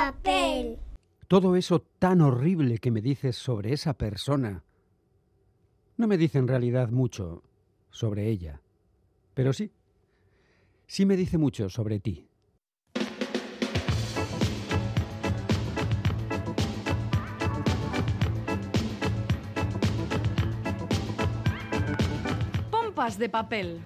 papel. Todo eso tan horrible que me dices sobre esa persona no me dice en realidad mucho sobre ella. Pero sí, sí me dice mucho sobre ti. Pompas de papel.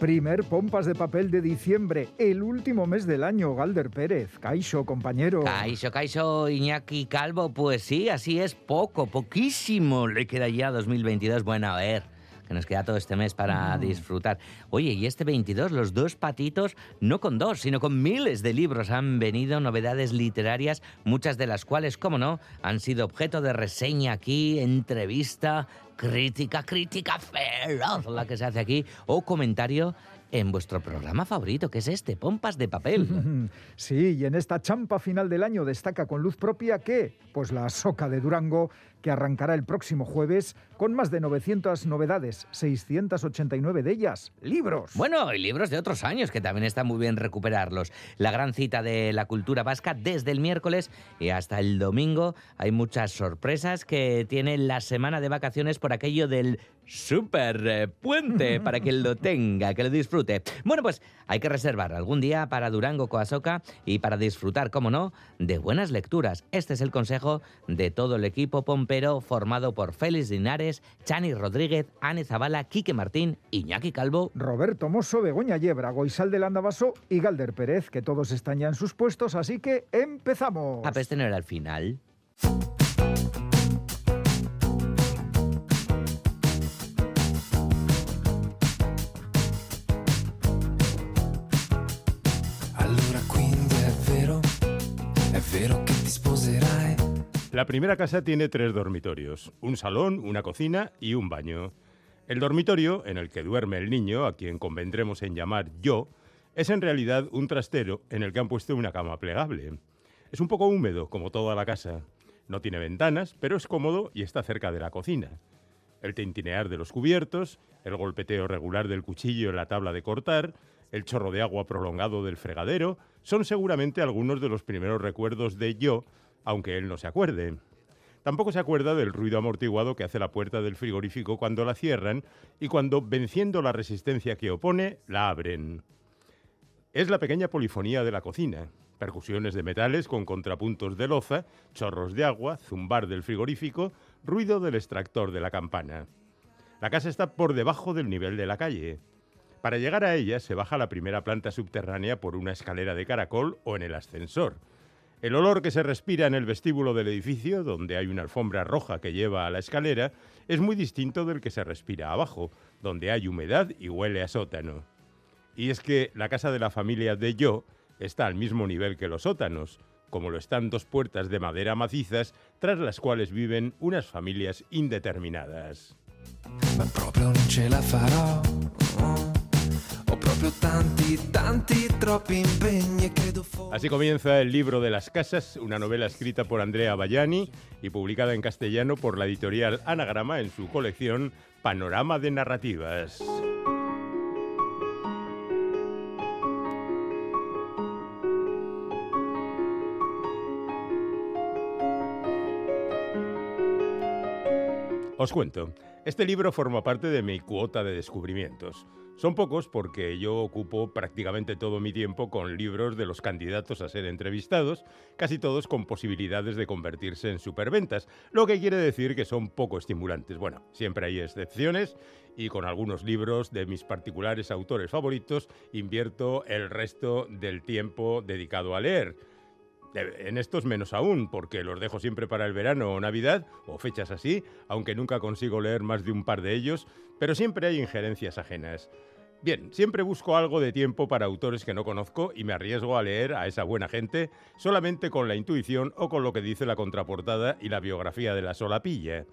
Primer Pompas de Papel de diciembre, el último mes del año, Galder Pérez. Caixo, compañero. Caixo, Caixo, Iñaki Calvo, pues sí, así es, poco, poquísimo le queda ya 2022. Bueno, a ver, que nos queda todo este mes para disfrutar. Oye, y este 22, los dos patitos, no con dos, sino con miles de libros han venido, novedades literarias, muchas de las cuales, como no, han sido objeto de reseña aquí, entrevista, crítica, crítica feroz, la que se hace aquí, o comentario en vuestro programa favorito, que es este, Pompas de Papel. Sí, y en esta champa final del año destaca con luz propia que, pues la Soca de Durango, que arrancará el próximo jueves con más de 900 novedades, 689 de ellas, libros. Bueno, y libros de otros años, que también está muy bien recuperarlos. La gran cita de la cultura vasca desde el miércoles y hasta el domingo. Hay muchas sorpresas que tiene la semana de vacaciones por aquello del super eh, puente para que lo tenga, que lo disfrute. Bueno, pues hay que reservar algún día para Durango Coasoca y para disfrutar, como no, de buenas lecturas. Este es el consejo de todo el equipo pompero formado por Félix Linares, Chani Rodríguez, Ane Zabala, Quique Martín, Iñaki Calvo. Roberto Mosso, Begoña Yebra, Goisal del Andabaso y Galder Pérez, que todos están ya en sus puestos, así que empezamos. A este no era el final. La primera casa tiene tres dormitorios, un salón, una cocina y un baño. El dormitorio, en el que duerme el niño, a quien convendremos en llamar yo, es en realidad un trastero en el que han puesto una cama plegable. Es un poco húmedo, como toda la casa. No tiene ventanas, pero es cómodo y está cerca de la cocina. El tintinear de los cubiertos, el golpeteo regular del cuchillo en la tabla de cortar, el chorro de agua prolongado del fregadero, son seguramente algunos de los primeros recuerdos de yo, aunque él no se acuerde. Tampoco se acuerda del ruido amortiguado que hace la puerta del frigorífico cuando la cierran y cuando, venciendo la resistencia que opone, la abren. Es la pequeña polifonía de la cocina. Percusiones de metales con contrapuntos de loza, chorros de agua, zumbar del frigorífico, ruido del extractor de la campana. La casa está por debajo del nivel de la calle. Para llegar a ella se baja la primera planta subterránea por una escalera de caracol o en el ascensor. El olor que se respira en el vestíbulo del edificio, donde hay una alfombra roja que lleva a la escalera, es muy distinto del que se respira abajo, donde hay humedad y huele a sótano. Y es que la casa de la familia de Yo está al mismo nivel que los sótanos, como lo están dos puertas de madera macizas tras las cuales viven unas familias indeterminadas. Así comienza el libro de las casas, una novela escrita por Andrea Bayani y publicada en castellano por la editorial Anagrama en su colección Panorama de Narrativas. Os cuento, este libro forma parte de mi cuota de descubrimientos. Son pocos porque yo ocupo prácticamente todo mi tiempo con libros de los candidatos a ser entrevistados, casi todos con posibilidades de convertirse en superventas, lo que quiere decir que son poco estimulantes. Bueno, siempre hay excepciones y con algunos libros de mis particulares autores favoritos invierto el resto del tiempo dedicado a leer. En estos menos aún, porque los dejo siempre para el verano o Navidad, o fechas así, aunque nunca consigo leer más de un par de ellos, pero siempre hay injerencias ajenas. Bien, siempre busco algo de tiempo para autores que no conozco y me arriesgo a leer a esa buena gente solamente con la intuición o con lo que dice la contraportada y la biografía de la solapilla.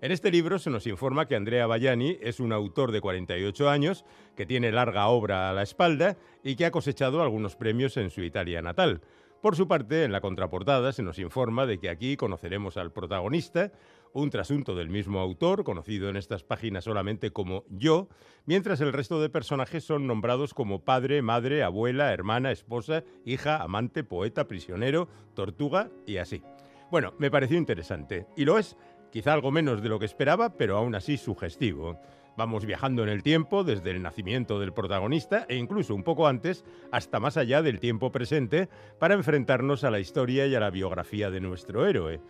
En este libro se nos informa que Andrea Bayani es un autor de 48 años, que tiene larga obra a la espalda y que ha cosechado algunos premios en su Italia natal. Por su parte, en la contraportada se nos informa de que aquí conoceremos al protagonista, un trasunto del mismo autor, conocido en estas páginas solamente como yo, mientras el resto de personajes son nombrados como padre, madre, abuela, hermana, esposa, hija, amante, poeta, prisionero, tortuga y así. Bueno, me pareció interesante, y lo es, quizá algo menos de lo que esperaba, pero aún así sugestivo. Vamos viajando en el tiempo desde el nacimiento del protagonista e incluso un poco antes hasta más allá del tiempo presente para enfrentarnos a la historia y a la biografía de nuestro héroe.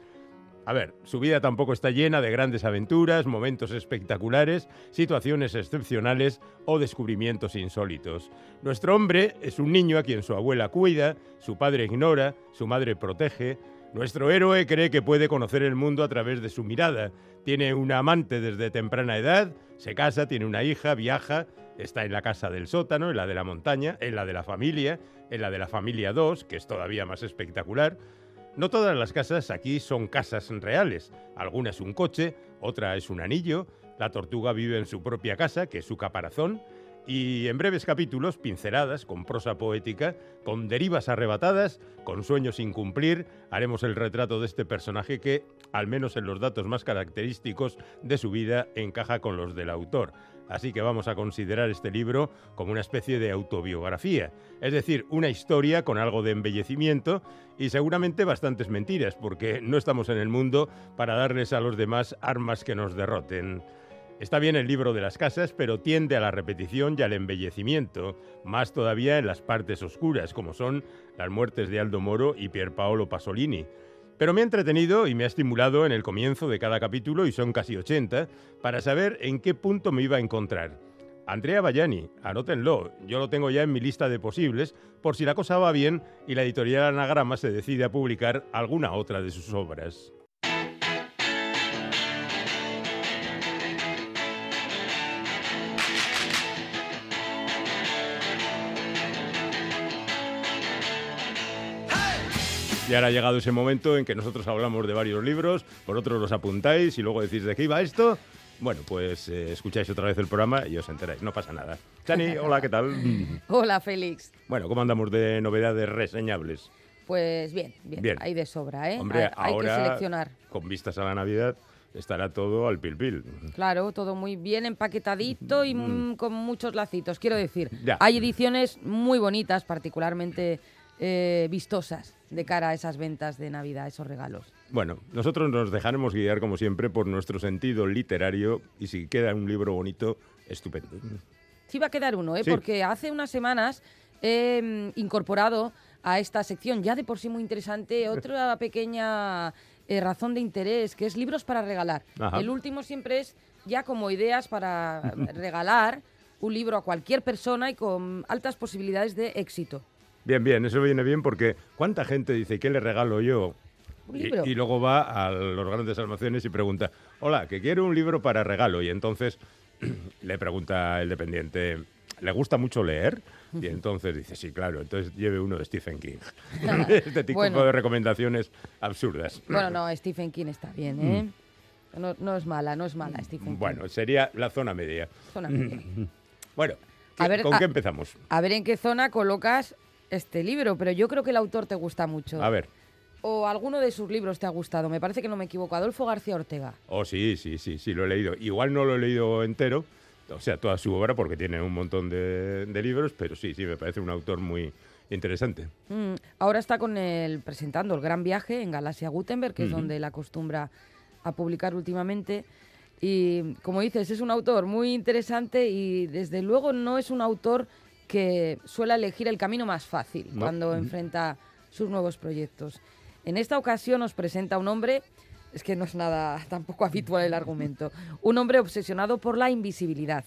A ver, su vida tampoco está llena de grandes aventuras, momentos espectaculares, situaciones excepcionales o descubrimientos insólitos. Nuestro hombre es un niño a quien su abuela cuida, su padre ignora, su madre protege, nuestro héroe cree que puede conocer el mundo a través de su mirada. Tiene una amante desde temprana edad, se casa, tiene una hija, viaja, está en la casa del sótano, en la de la montaña, en la de la familia, en la de la familia 2, que es todavía más espectacular. No todas las casas aquí son casas reales. Alguna es un coche, otra es un anillo. La tortuga vive en su propia casa, que es su caparazón y en breves capítulos, pinceladas, con prosa poética, con derivas arrebatadas, con sueños sin cumplir, haremos el retrato de este personaje que, al menos en los datos más característicos de su vida, encaja con los del autor. Así que vamos a considerar este libro como una especie de autobiografía, es decir, una historia con algo de embellecimiento y seguramente bastantes mentiras, porque no estamos en el mundo para darles a los demás armas que nos derroten. Está bien el libro de las casas, pero tiende a la repetición y al embellecimiento, más todavía en las partes oscuras, como son las muertes de Aldo Moro y Pierpaolo Pasolini. Pero me ha entretenido y me ha estimulado en el comienzo de cada capítulo, y son casi 80, para saber en qué punto me iba a encontrar. Andrea Bayani, anótenlo, yo lo tengo ya en mi lista de posibles, por si la cosa va bien y la editorial Anagrama se decide a publicar alguna otra de sus obras. Y ahora ha llegado ese momento en que nosotros hablamos de varios libros, por otros los apuntáis y luego decís de qué iba esto. Bueno, pues eh, escucháis otra vez el programa y os enteráis, no pasa nada. Chani, hola, ¿qué tal? Hola, Félix. Bueno, ¿cómo andamos de novedades reseñables? Pues bien, bien, Bien. hay de sobra, ¿eh? Hombre, hay, hay ahora, que seleccionar. con vistas a la Navidad, estará todo al pil pil. Claro, todo muy bien empaquetadito y mm, con muchos lacitos. Quiero decir, Ya. hay ediciones muy bonitas, particularmente eh, vistosas de cara a esas ventas de Navidad, esos regalos. Bueno, nosotros nos dejaremos guiar como siempre por nuestro sentido literario y si queda un libro bonito, estupendo. Sí va a quedar uno, ¿eh? Sí. porque hace unas semanas he mm, incorporado a esta sección, ya de por sí muy interesante, otra pequeña eh, razón de interés, que es libros para regalar. Ajá. El último siempre es ya como ideas para regalar un libro a cualquier persona y con altas posibilidades de éxito. Bien, bien, eso viene bien porque ¿cuánta gente dice qué le regalo yo? Un Y- libro. Y, luego va a los grandes almacenes y pregunta, hola, que quiero un libro para regalo. Y entonces le pregunta el dependiente, ¿le gusta mucho leer? Y entonces dice, sí, claro, entonces lleve uno de Stephen King. este tipo Bueno. de recomendaciones absurdas. Bueno, no, Stephen King está bien, ¿eh? No, no es mala, no es mala Stephen King. Mm. Bueno, sería la zona media. Zona media. Bueno, A ¿qué- ver, ¿con a- qué empezamos? A ver en qué zona colocas este libro, pero yo creo que el autor te gusta mucho. A ver. O alguno de sus libros te ha gustado, me parece que no me equivoco. Adolfo García Ortega. Oh, sí, sí, sí, sí, lo he leído. Igual no lo he leído entero, o sea, toda su obra, porque tiene un montón de, de libros, pero sí, sí, me parece un autor muy interesante. Mm, ahora está con el presentando el Gran Viaje en Galaxia Gutenberg, que es donde la acostumbra a publicar últimamente. Y como dices, es un autor muy interesante y desde luego no es un autor que suele elegir el camino más fácil No. cuando enfrenta sus nuevos proyectos. En esta ocasión nos presenta un hombre, es que no es nada tampoco habitual el argumento, un hombre obsesionado por la invisibilidad.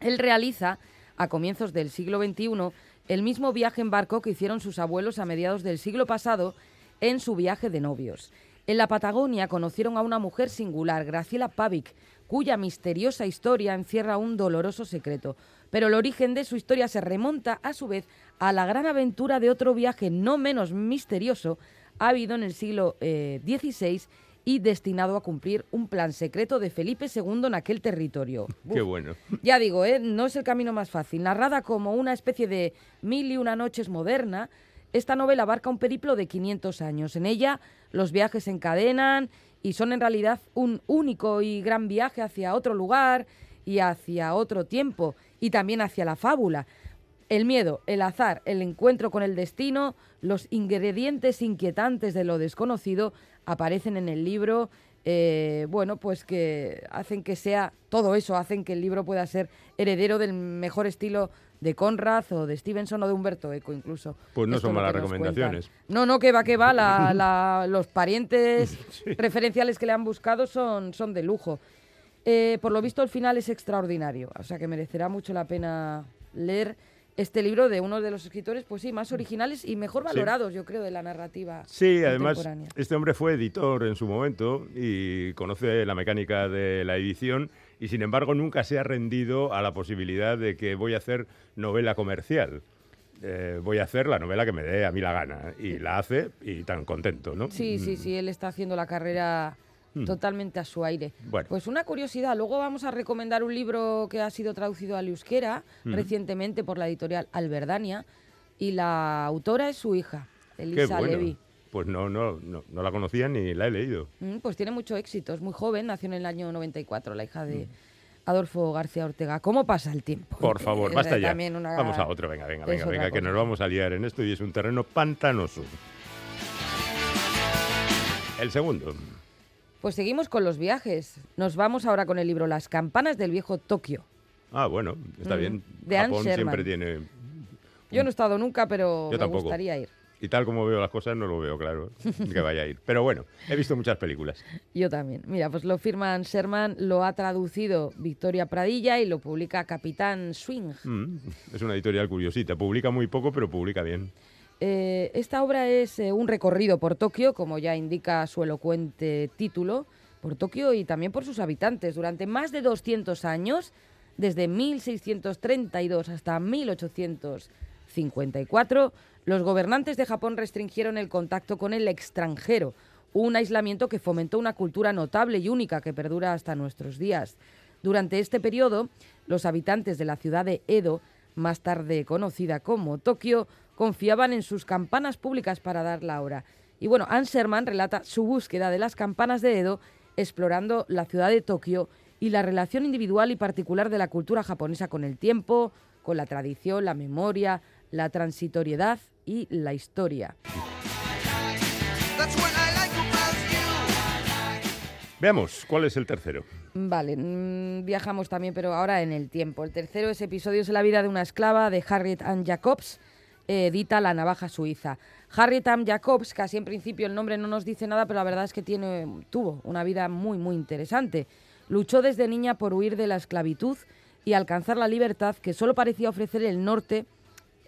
Él realiza, a comienzos del siglo XXI, el mismo viaje en barco que hicieron sus abuelos a mediados del siglo pasado en su viaje de novios. En la Patagonia conocieron a una mujer singular, Graciela Pavic, cuya misteriosa historia encierra un doloroso secreto. Pero el origen de su historia se remonta, a su vez, a la gran aventura de otro viaje no menos misterioso habido en el siglo eh, XVI y destinado a cumplir un plan secreto de Felipe II en aquel territorio. Qué bueno. Ya digo, ¿eh? no es el camino más fácil. Narrada como una especie de mil y una noches moderna, esta novela abarca un periplo de 500 años. En ella los viajes se encadenan y son en realidad un único y gran viaje hacia otro lugar y hacia otro tiempo y también hacia la fábula. El miedo, el azar, el encuentro con el destino, los ingredientes inquietantes de lo desconocido aparecen en el libro eh, bueno, pues que hacen que sea todo eso, hacen que el libro pueda ser heredero del mejor estilo de Conrad o de Stevenson o de Humberto Eco incluso. Pues no Esto son malas recomendaciones. cuentan. No, no, que va, que va. la- la- los parientes referenciales que le han buscado son, son de lujo. Eh, por lo visto, el final es extraordinario, o sea que merecerá mucho la pena leer este libro de uno de los escritores, pues sí, más originales y mejor Sí. valorados, yo creo, de la narrativa Sí, además, este hombre fue editor en su momento y conoce la mecánica de la edición y, sin embargo, nunca se ha rendido a la posibilidad de que voy a hacer novela comercial. Eh, voy a hacer la novela que me dé a mí la gana y la hace y tan contento, ¿no? Sí, sí, Mm, sí, él está haciendo la carrera Mm. totalmente a su aire. Bueno. Pues una curiosidad, luego vamos a recomendar un libro que ha sido traducido al euskera Mm. recientemente por la editorial Alberdania y la autora es su hija, Elisa bueno. Levi. Pues no, no, no, no la conocía ni la he leído. Mm, Pues tiene mucho éxito, es muy joven, nació en el año 94, la hija de Adolfo García Ortega. ¿Cómo pasa el tiempo? Por favor, basta ya. una- Vamos a otro, venga, venga, venga, venga, que nos vamos a liar en esto y es un terreno pantanoso. El segundo. Pues seguimos con los viajes. Nos vamos ahora con el libro Las campanas del viejo Tokio. Ah, bueno, está Mm, bien. de Japón Sherman. siempre tiene... Yo no he estado nunca, pero Yo me tampoco. gustaría ir. Y tal como veo las cosas, no lo veo claro que vaya a ir. Pero bueno, he visto muchas películas. Yo también. Mira, pues lo firman Sherman, lo ha traducido Victoria Pradilla y lo publica Capitán Swing. Mm, es una editorial curiosita. Publica muy poco, pero publica bien. Eh, esta obra es eh, un recorrido por Tokio, como ya indica su elocuente título, por Tokio y también por sus habitantes. Durante más de 200 años, desde 1632 hasta 1854, los gobernantes de Japón restringieron el contacto con el extranjero, un aislamiento que fomentó una cultura notable y única que perdura hasta nuestros días. Durante este periodo, los habitantes de la ciudad de Edo, más tarde conocida como Tokio, confiaban en sus campanas públicas para dar la hora. Y bueno, Anne Sherman relata su búsqueda de las campanas de Edo, explorando la ciudad de Tokio y la relación individual y particular de la cultura japonesa con el tiempo, con la tradición, la memoria, la transitoriedad y la historia. Veamos, ¿cuál es el tercero? Vale, mm, viajamos también, pero ahora en el tiempo. El tercero es Episodios de la vida de una esclava de Harriet Ann Jacobs, edita La navaja suiza. Harriet Ann Jacobs, casi en principio el nombre no nos dice nada, pero la verdad es que tiene, tuvo una vida muy, muy interesante. Luchó desde niña por huir de la esclavitud y alcanzar la libertad que solo parecía ofrecer el norte,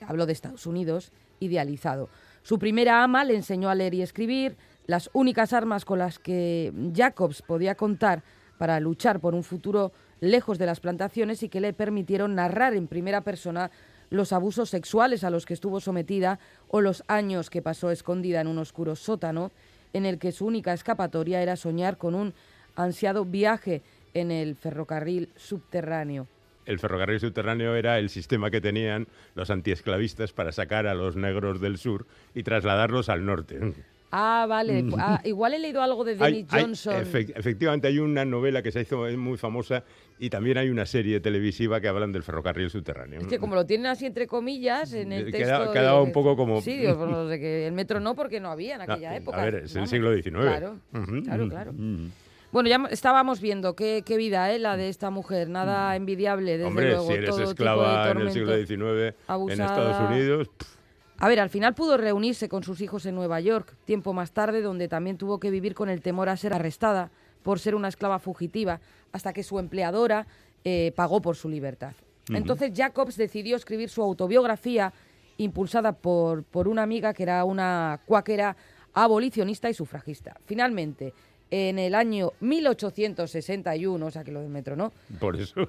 hablo de Estados Unidos, idealizado. Su primera ama le enseñó a leer y escribir, las únicas armas con las que Jacobs podía contar para luchar por un futuro lejos de las plantaciones y que le permitieron narrar en primera persona los abusos sexuales a los que estuvo sometida o los años que pasó escondida en un oscuro sótano en el que su única escapatoria era soñar con un ansiado viaje en el ferrocarril subterráneo. El ferrocarril subterráneo era el sistema que tenían los antiesclavistas para sacar a los negros del sur y trasladarlos al norte. Ah, vale. Ah, igual he leído algo de Dennis Hay- hay- Johnson. efec- efectivamente, hay una novela que se hizo muy famosa y también hay una serie televisiva que hablan del ferrocarril subterráneo. Es que como lo tienen así entre comillas en el Eh, texto... queda- digo quedaba un que- poco como- Sí, digo, pues, no sé, que el metro no, porque no había en No, aquella a época. ver, es el siglo XIX. Claro, Ujú, claro, ujú, claro. ujú. Bueno, ya estábamos viendo qué, qué vida, ¿eh? La de esta mujer. Nada envidiable, desde. Hombre, luego. si eres todo de esclava en el tormento. siglo XIX en abusada. Estados Unidos, pff, A ver, al final pudo reunirse con sus hijos en Nueva York, tiempo más tarde, donde también tuvo que vivir con el temor a ser arrestada por ser una esclava fugitiva, hasta que su empleadora eh, pagó por su libertad. Entonces Jacobs decidió escribir su autobiografía, impulsada por, por una amiga que era una cuáquera abolicionista y sufragista. Finalmente, en el año 1861, o sea que lo del metro, ¿no? por eso.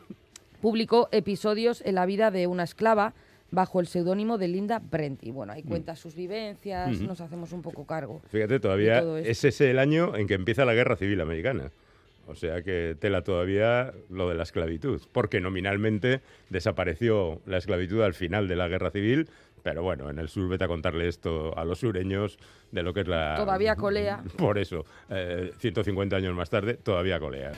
publicó episodios en la vida de una esclava bajo el seudónimo de Linda Brent. Y bueno, ahí Mm. cuenta sus vivencias, nos hacemos un poco cargo. Fíjate, todavía es ese el año en que empieza la Guerra Civil Americana. O sea que tela todavía lo de la esclavitud, porque nominalmente desapareció la esclavitud al final de la Guerra Civil, Pero bueno, en el sur vete a contarle esto a los sureños de lo que es la... Todavía colea. Por eso, eh, 150 años más tarde, todavía colea.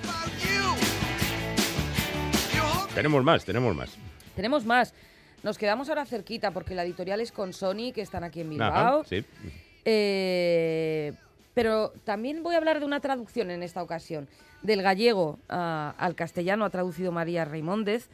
Tenemos más, tenemos más. Tenemos más. Nos quedamos ahora cerquita porque la editorial es con Sony, que están aquí en Ajá, Bilbao. sí. Eh, pero también voy a hablar de una traducción en esta ocasión. Del gallego ah, al castellano ha traducido María Raimóndez.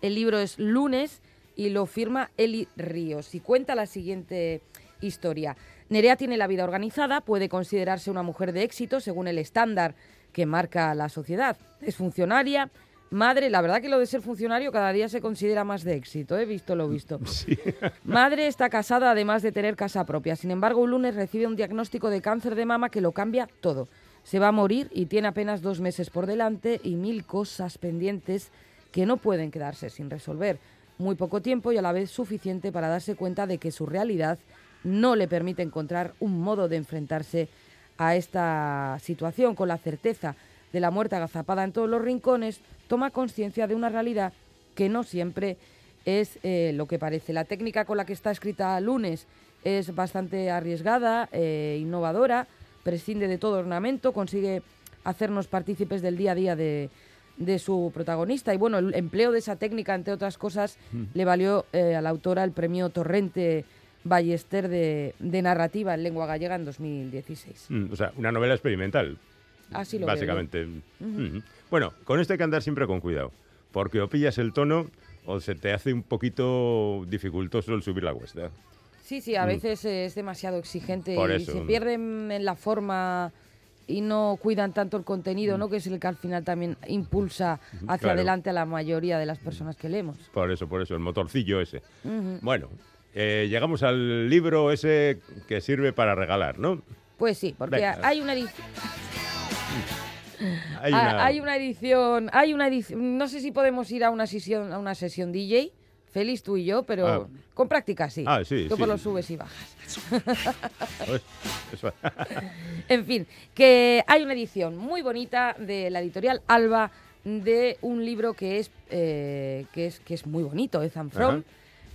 El libro es Lunes y lo firma Eli Ríos y cuenta la siguiente historia. Nerea tiene la vida organizada, puede considerarse una mujer de éxito según el estándar que marca la sociedad. Es funcionaria, madre, la verdad que lo de ser funcionario cada día se considera más de éxito, he visto lo visto. Madre está casada además de tener casa propia. Sin embargo, un lunes recibe un diagnóstico de cáncer de mama que lo cambia todo. Se va a morir y tiene apenas dos meses por delante y mil cosas pendientes que no pueden quedarse sin resolver. Muy poco tiempo y a la vez suficiente para darse cuenta de que su realidad no le permite encontrar un modo de enfrentarse a esta situación con la certeza de la muerte agazapada en todos los rincones, toma conciencia de una realidad que no siempre es eh, lo que parece. La técnica con la que está escrita Lunes es bastante arriesgada, eh, innovadora, prescinde de todo ornamento, consigue hacernos partícipes del día a día de, de su protagonista. Y bueno, el empleo de esa técnica, entre otras cosas, le valió eh, a la autora el premio Torrente Ballester de, de narrativa en lengua gallega en 2016. Mm, o sea, una novela experimental. Así lo veo. Básicamente. Ujú. Bueno, con esto hay que andar siempre con cuidado. Porque o pillas el tono o se te hace un poquito dificultoso el subir la cuesta. Sí, sí, a veces eh, es demasiado exigente Mm. Por y eso. se pierden en la forma y no cuidan tanto el contenido, ¿no? Que es el que al final también impulsa hacia Mm. Claro. adelante a la mayoría de las personas que leemos. Por eso, por eso, el motorcillo ese. Bueno, eh, llegamos al libro ese que sirve para regalar, ¿no? Pues sí, porque Venga. hay una edición. Hay Ah, una- Hay una edición, hay una edición, no sé si podemos ir a una sesión, a una sesión DJ, Feliz tú y yo, pero Ah. con práctica sí. Ah, sí, Tú sí. por los subes y bajas. En fin, que hay una edición muy bonita de la editorial Alba de un libro que es, eh, que es, que es muy bonito, Ethan From, Ajá.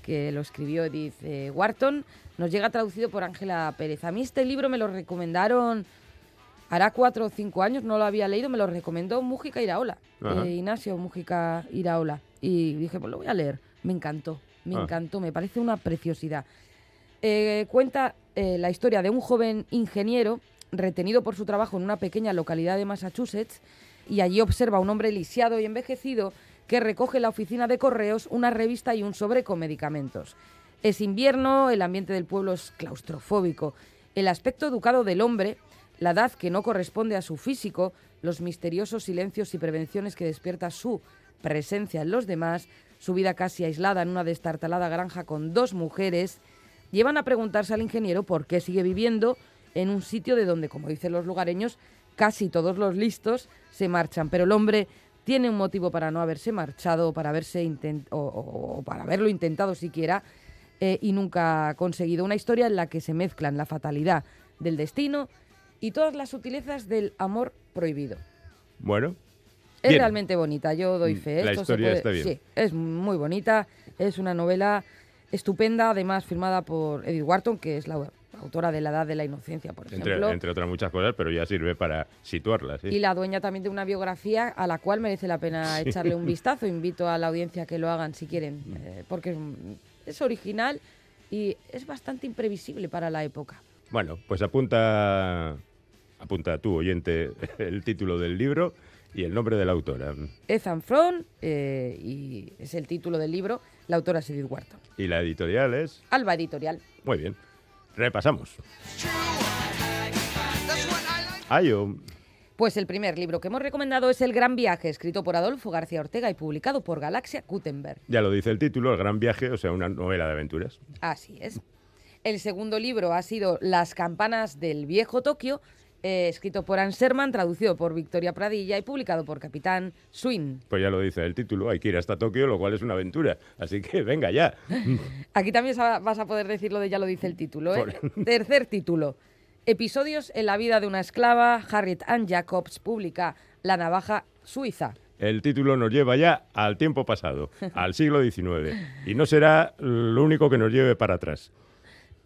que lo escribió Edith eh, Wharton. Nos llega traducido por Ángela Pérez. A mí este libro me lo recomendaron hará cuatro o cinco años, no lo había leído, me lo recomendó Mújica Iraola, eh, Ignacio Mújica Iraola. Y dije, pues lo voy a leer. Me encantó, me Ah. encantó, me parece una preciosidad. Eh, cuenta eh, la historia de un joven ingeniero retenido por su trabajo en una pequeña localidad de Massachusetts y allí observa a un hombre lisiado y envejecido que recoge en la oficina de correos una revista y un sobre con medicamentos. Es invierno, el ambiente del pueblo es claustrofóbico. El aspecto educado del hombre, la edad que no corresponde a su físico, los misteriosos silencios y prevenciones que despierta su presencia en los demás, su vida casi aislada en una destartalada granja con dos mujeres, llevan a preguntarse al ingeniero por qué sigue viviendo en un sitio de donde, como dicen los lugareños, casi todos los listos se marchan. Pero el hombre tiene un motivo para no haberse marchado, para haberse o, o- para haberlo intentado siquiera, eh, y nunca conseguido. Una historia en la que se mezclan la fatalidad del destino y todas las sutilezas del amor prohibido. bueno, Es Bien. realmente bonita, yo doy Mm, fe. la Esto se historia puede- está bien. Sí, es muy bonita, es una novela estupenda, además firmada por Edith Wharton, que es la autora de La Edad de la Inocencia, por ejemplo. entre otras muchas cosas, pero ya sirve para situarla, sí. Y la dueña también de una biografía a la cual merece la pena echarle un vistazo. Invito a la audiencia a que lo hagan si quieren, eh, porque es, es original y es bastante imprevisible para la época. Bueno, pues apunta, apunta tú, oyente, el título del libro y el nombre de la autora. Ethan Front, eh, y es el título del libro, la autora es Edith Wharton. Y la editorial es... Alba Editorial. Muy bien. Repasamos. Ayo. Pues el primer libro que hemos recomendado es El Gran Viaje, escrito por Adolfo García Ortega y publicado por Galaxia Gutenberg. Ya lo dice el título, El Gran Viaje, o sea, una novela de aventuras. Así es. El segundo libro ha sido Las campanas del viejo Tokio, eh, escrito por Anne Sherman, traducido por Victoria Pradilla y publicado por Capitán Swin. Pues ya lo dice el título, hay que ir hasta Tokio, lo cual es una aventura. Así que venga ya. Aquí también vas a poder decir lo de ya lo dice el título. ¿eh? Tercer título. Episodios en la vida de una esclava, Harriet Ann Jacobs publica La navaja suiza. El título nos lleva ya al tiempo pasado, al siglo XIX, y no será lo único que nos lleve para atrás.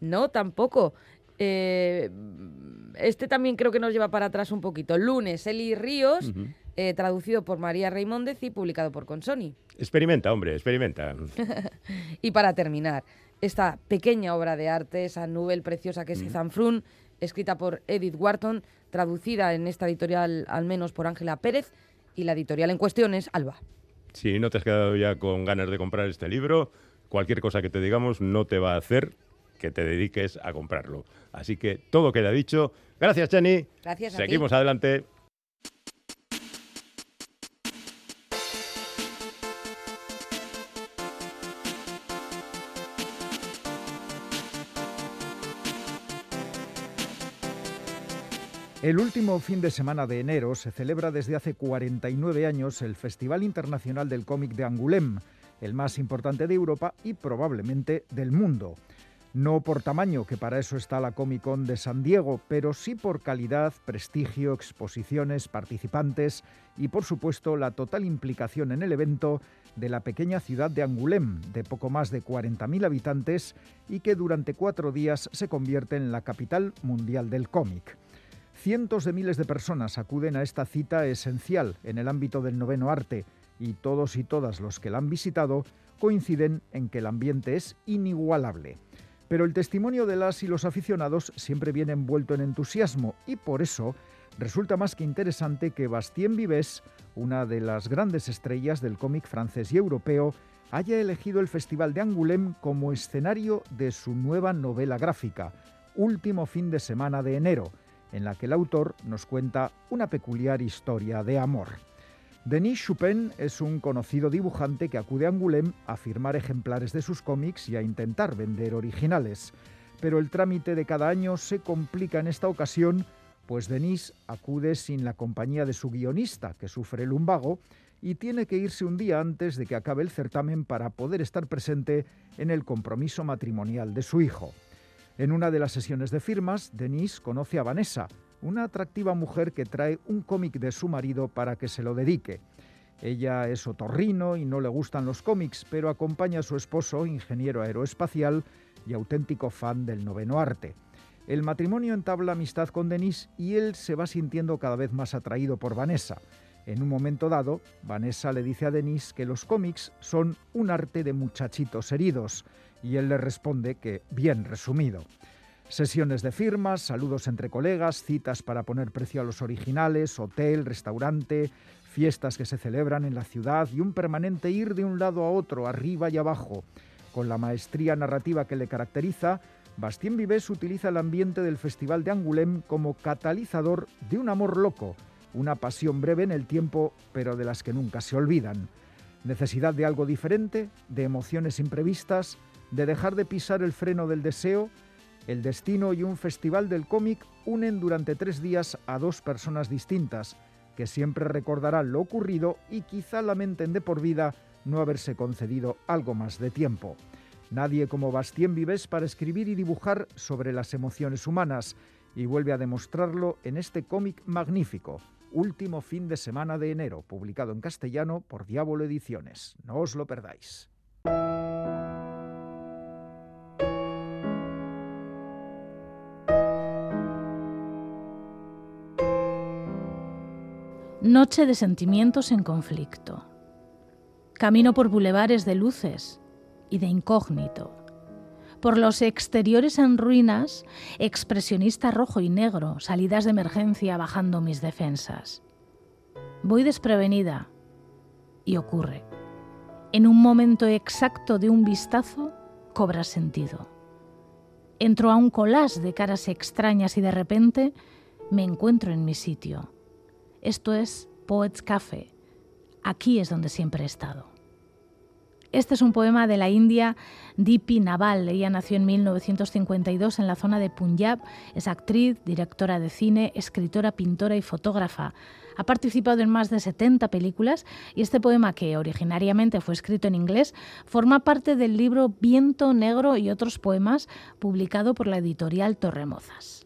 No, tampoco. Eh, este también creo que nos lleva para atrás un poquito. Lunes, Eli Ríos, eh, traducido por María Reimóndez y publicado por Consoni. Experimenta, hombre, experimenta. Y para terminar, esta pequeña obra de arte, esa novela preciosa que es Zanfrún, escrita por Edith Wharton, traducida en esta editorial al menos por Ángela Pérez, y la editorial en cuestión es Alba. Si no te has quedado ya con ganas de comprar este libro, cualquier cosa que te digamos no te va a hacer que te dediques a comprarlo. Así que todo queda dicho. Gracias, Jenny. Gracias a ti. Seguimos adelante. El último fin de semana de enero se celebra desde hace 49 años el Festival Internacional del Cómic de Angoulême, el más importante de Europa y probablemente del mundo. No por tamaño, que para eso está la Comic Con de San Diego, pero sí por calidad, prestigio, exposiciones, participantes y por supuesto la total implicación en el evento de la pequeña ciudad de Angoulême, de poco más de 40.000 habitantes y que durante cuatro días se convierte en la capital mundial del cómic. Cientos de miles de personas acuden a esta cita esencial en el ámbito del noveno arte y todos y todas los que la han visitado coinciden en que el ambiente es inigualable. Pero el testimonio de las y los aficionados siempre viene envuelto en entusiasmo y por eso resulta más que interesante que Bastien Vives, una de las grandes estrellas del cómic francés y europeo, haya elegido el Festival de Angoulême como escenario de su nueva novela gráfica, Último fin de semana de enero, en la que el autor nos cuenta una peculiar historia de amor. Denis Chupin es un conocido dibujante que acude a Angoulême a firmar ejemplares de sus cómics y a intentar vender originales. Pero el trámite de cada año se complica en esta ocasión, pues Denis acude sin la compañía de su guionista, que sufre lumbago, y tiene que irse un día antes de que acabe el certamen para poder estar presente en el compromiso matrimonial de su hijo. En una de las sesiones de firmas, Denise conoce a Vanessa, una atractiva mujer que trae un cómic de su marido para que se lo dedique. Ella es otorrino y no le gustan los cómics, pero acompaña a su esposo, ingeniero aeroespacial y auténtico fan del noveno arte. El matrimonio entabla amistad con Denise y él se va sintiendo cada vez más atraído por Vanessa. En un momento dado, Vanessa le dice a Denise que los cómics son un arte de muchachitos heridos y él le responde que bien resumido. Sesiones de firmas, saludos entre colegas, citas para poner precio a los originales, hotel, restaurante, fiestas que se celebran en la ciudad y un permanente ir de un lado a otro, arriba y abajo. Con la maestría narrativa que le caracteriza, Bastien Vives utiliza el ambiente del Festival de Angoulême como catalizador de un amor loco, una pasión breve en el tiempo, pero de las que nunca se olvidan. Necesidad de algo diferente, de emociones imprevistas, de dejar de pisar el freno del deseo, el destino y un festival del cómic unen durante tres días a dos personas distintas, que siempre recordarán lo ocurrido y quizá lamenten de por vida no haberse concedido algo más de tiempo. Nadie como Bastien Vives para escribir y dibujar sobre las emociones humanas, y vuelve a demostrarlo en este cómic magnífico, Último fin de semana de enero, publicado en castellano por Diablo Ediciones. No os lo perdáis. Noche de sentimientos en conflicto. Camino por bulevares de luces y de incógnito. Por los exteriores en ruinas, expresionista rojo y negro, salidas de emergencia bajando mis defensas. Voy desprevenida y ocurre. En un momento exacto de un vistazo, cobra sentido. Entro a un collage de caras extrañas y de repente me encuentro en mi sitio. Esto es Poets Café. Aquí es donde siempre he estado. Este es un poema de la India Dipi Naval. Ella nació en 1952 en la zona de Punjab. Es actriz, directora de cine, escritora, pintora y fotógrafa. Ha participado en más de 70 películas y este poema, que originariamente fue escrito en inglés, forma parte del libro Viento Negro y otros poemas, publicado por la editorial Torremozas.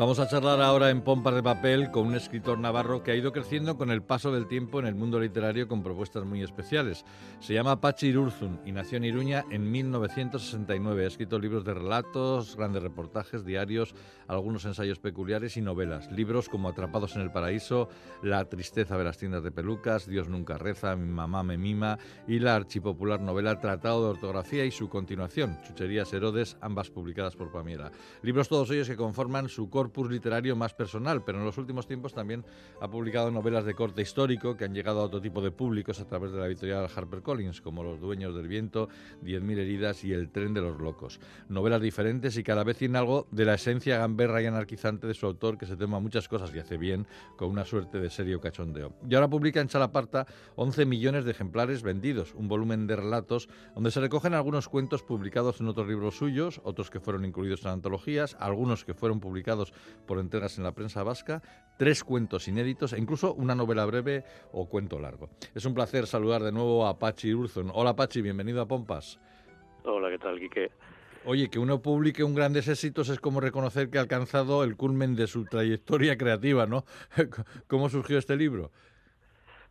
Vamos a charlar ahora en Pompas de Papel con un escritor navarro que ha ido creciendo con el paso del tiempo en el mundo literario con propuestas muy especiales. Se llama Pachi Irurzun y nació en Iruña en 1969. Ha escrito libros de relatos, grandes reportajes, diarios, algunos ensayos peculiares y novelas. Libros como Atrapados en el Paraíso, La tristeza de las tiendas de pelucas, Dios nunca reza, Mi mamá me mima y la archipopular novela Tratado de Ortografía y su continuación, Chucherías Herodes, ambas publicadas por Pamiela. Libros todos ellos que conforman su corpus literario más personal, pero en los últimos tiempos también ha publicado novelas de corte histórico que han llegado a otro tipo de públicos a través de la editorial HarperCollins, como Los Dueños del Viento, Diez Mil Heridas y El Tren de los Locos. Novelas diferentes y cada vez tiene algo de la esencia gamberra y anarquizante de su autor, que se toma muchas cosas y hace bien, con una suerte de serio cachondeo. Y ahora publica en Chalaparta 11 millones de ejemplares vendidos, un volumen de relatos donde se recogen algunos cuentos publicados en otros libros suyos, otros que fueron incluidos en antologías, algunos que fueron publicados por entregas en la prensa vasca, tres cuentos inéditos e incluso una novela breve o cuento largo. Es un placer saludar de nuevo a Pachi Urzon. Hola Pachi, bienvenido a Pompas. Hola, ¿qué tal, Quique? Oye, que uno publique un grandes éxitos es como reconocer que ha alcanzado el culmen de su trayectoria creativa, ¿no? ¿Cómo surgió este libro?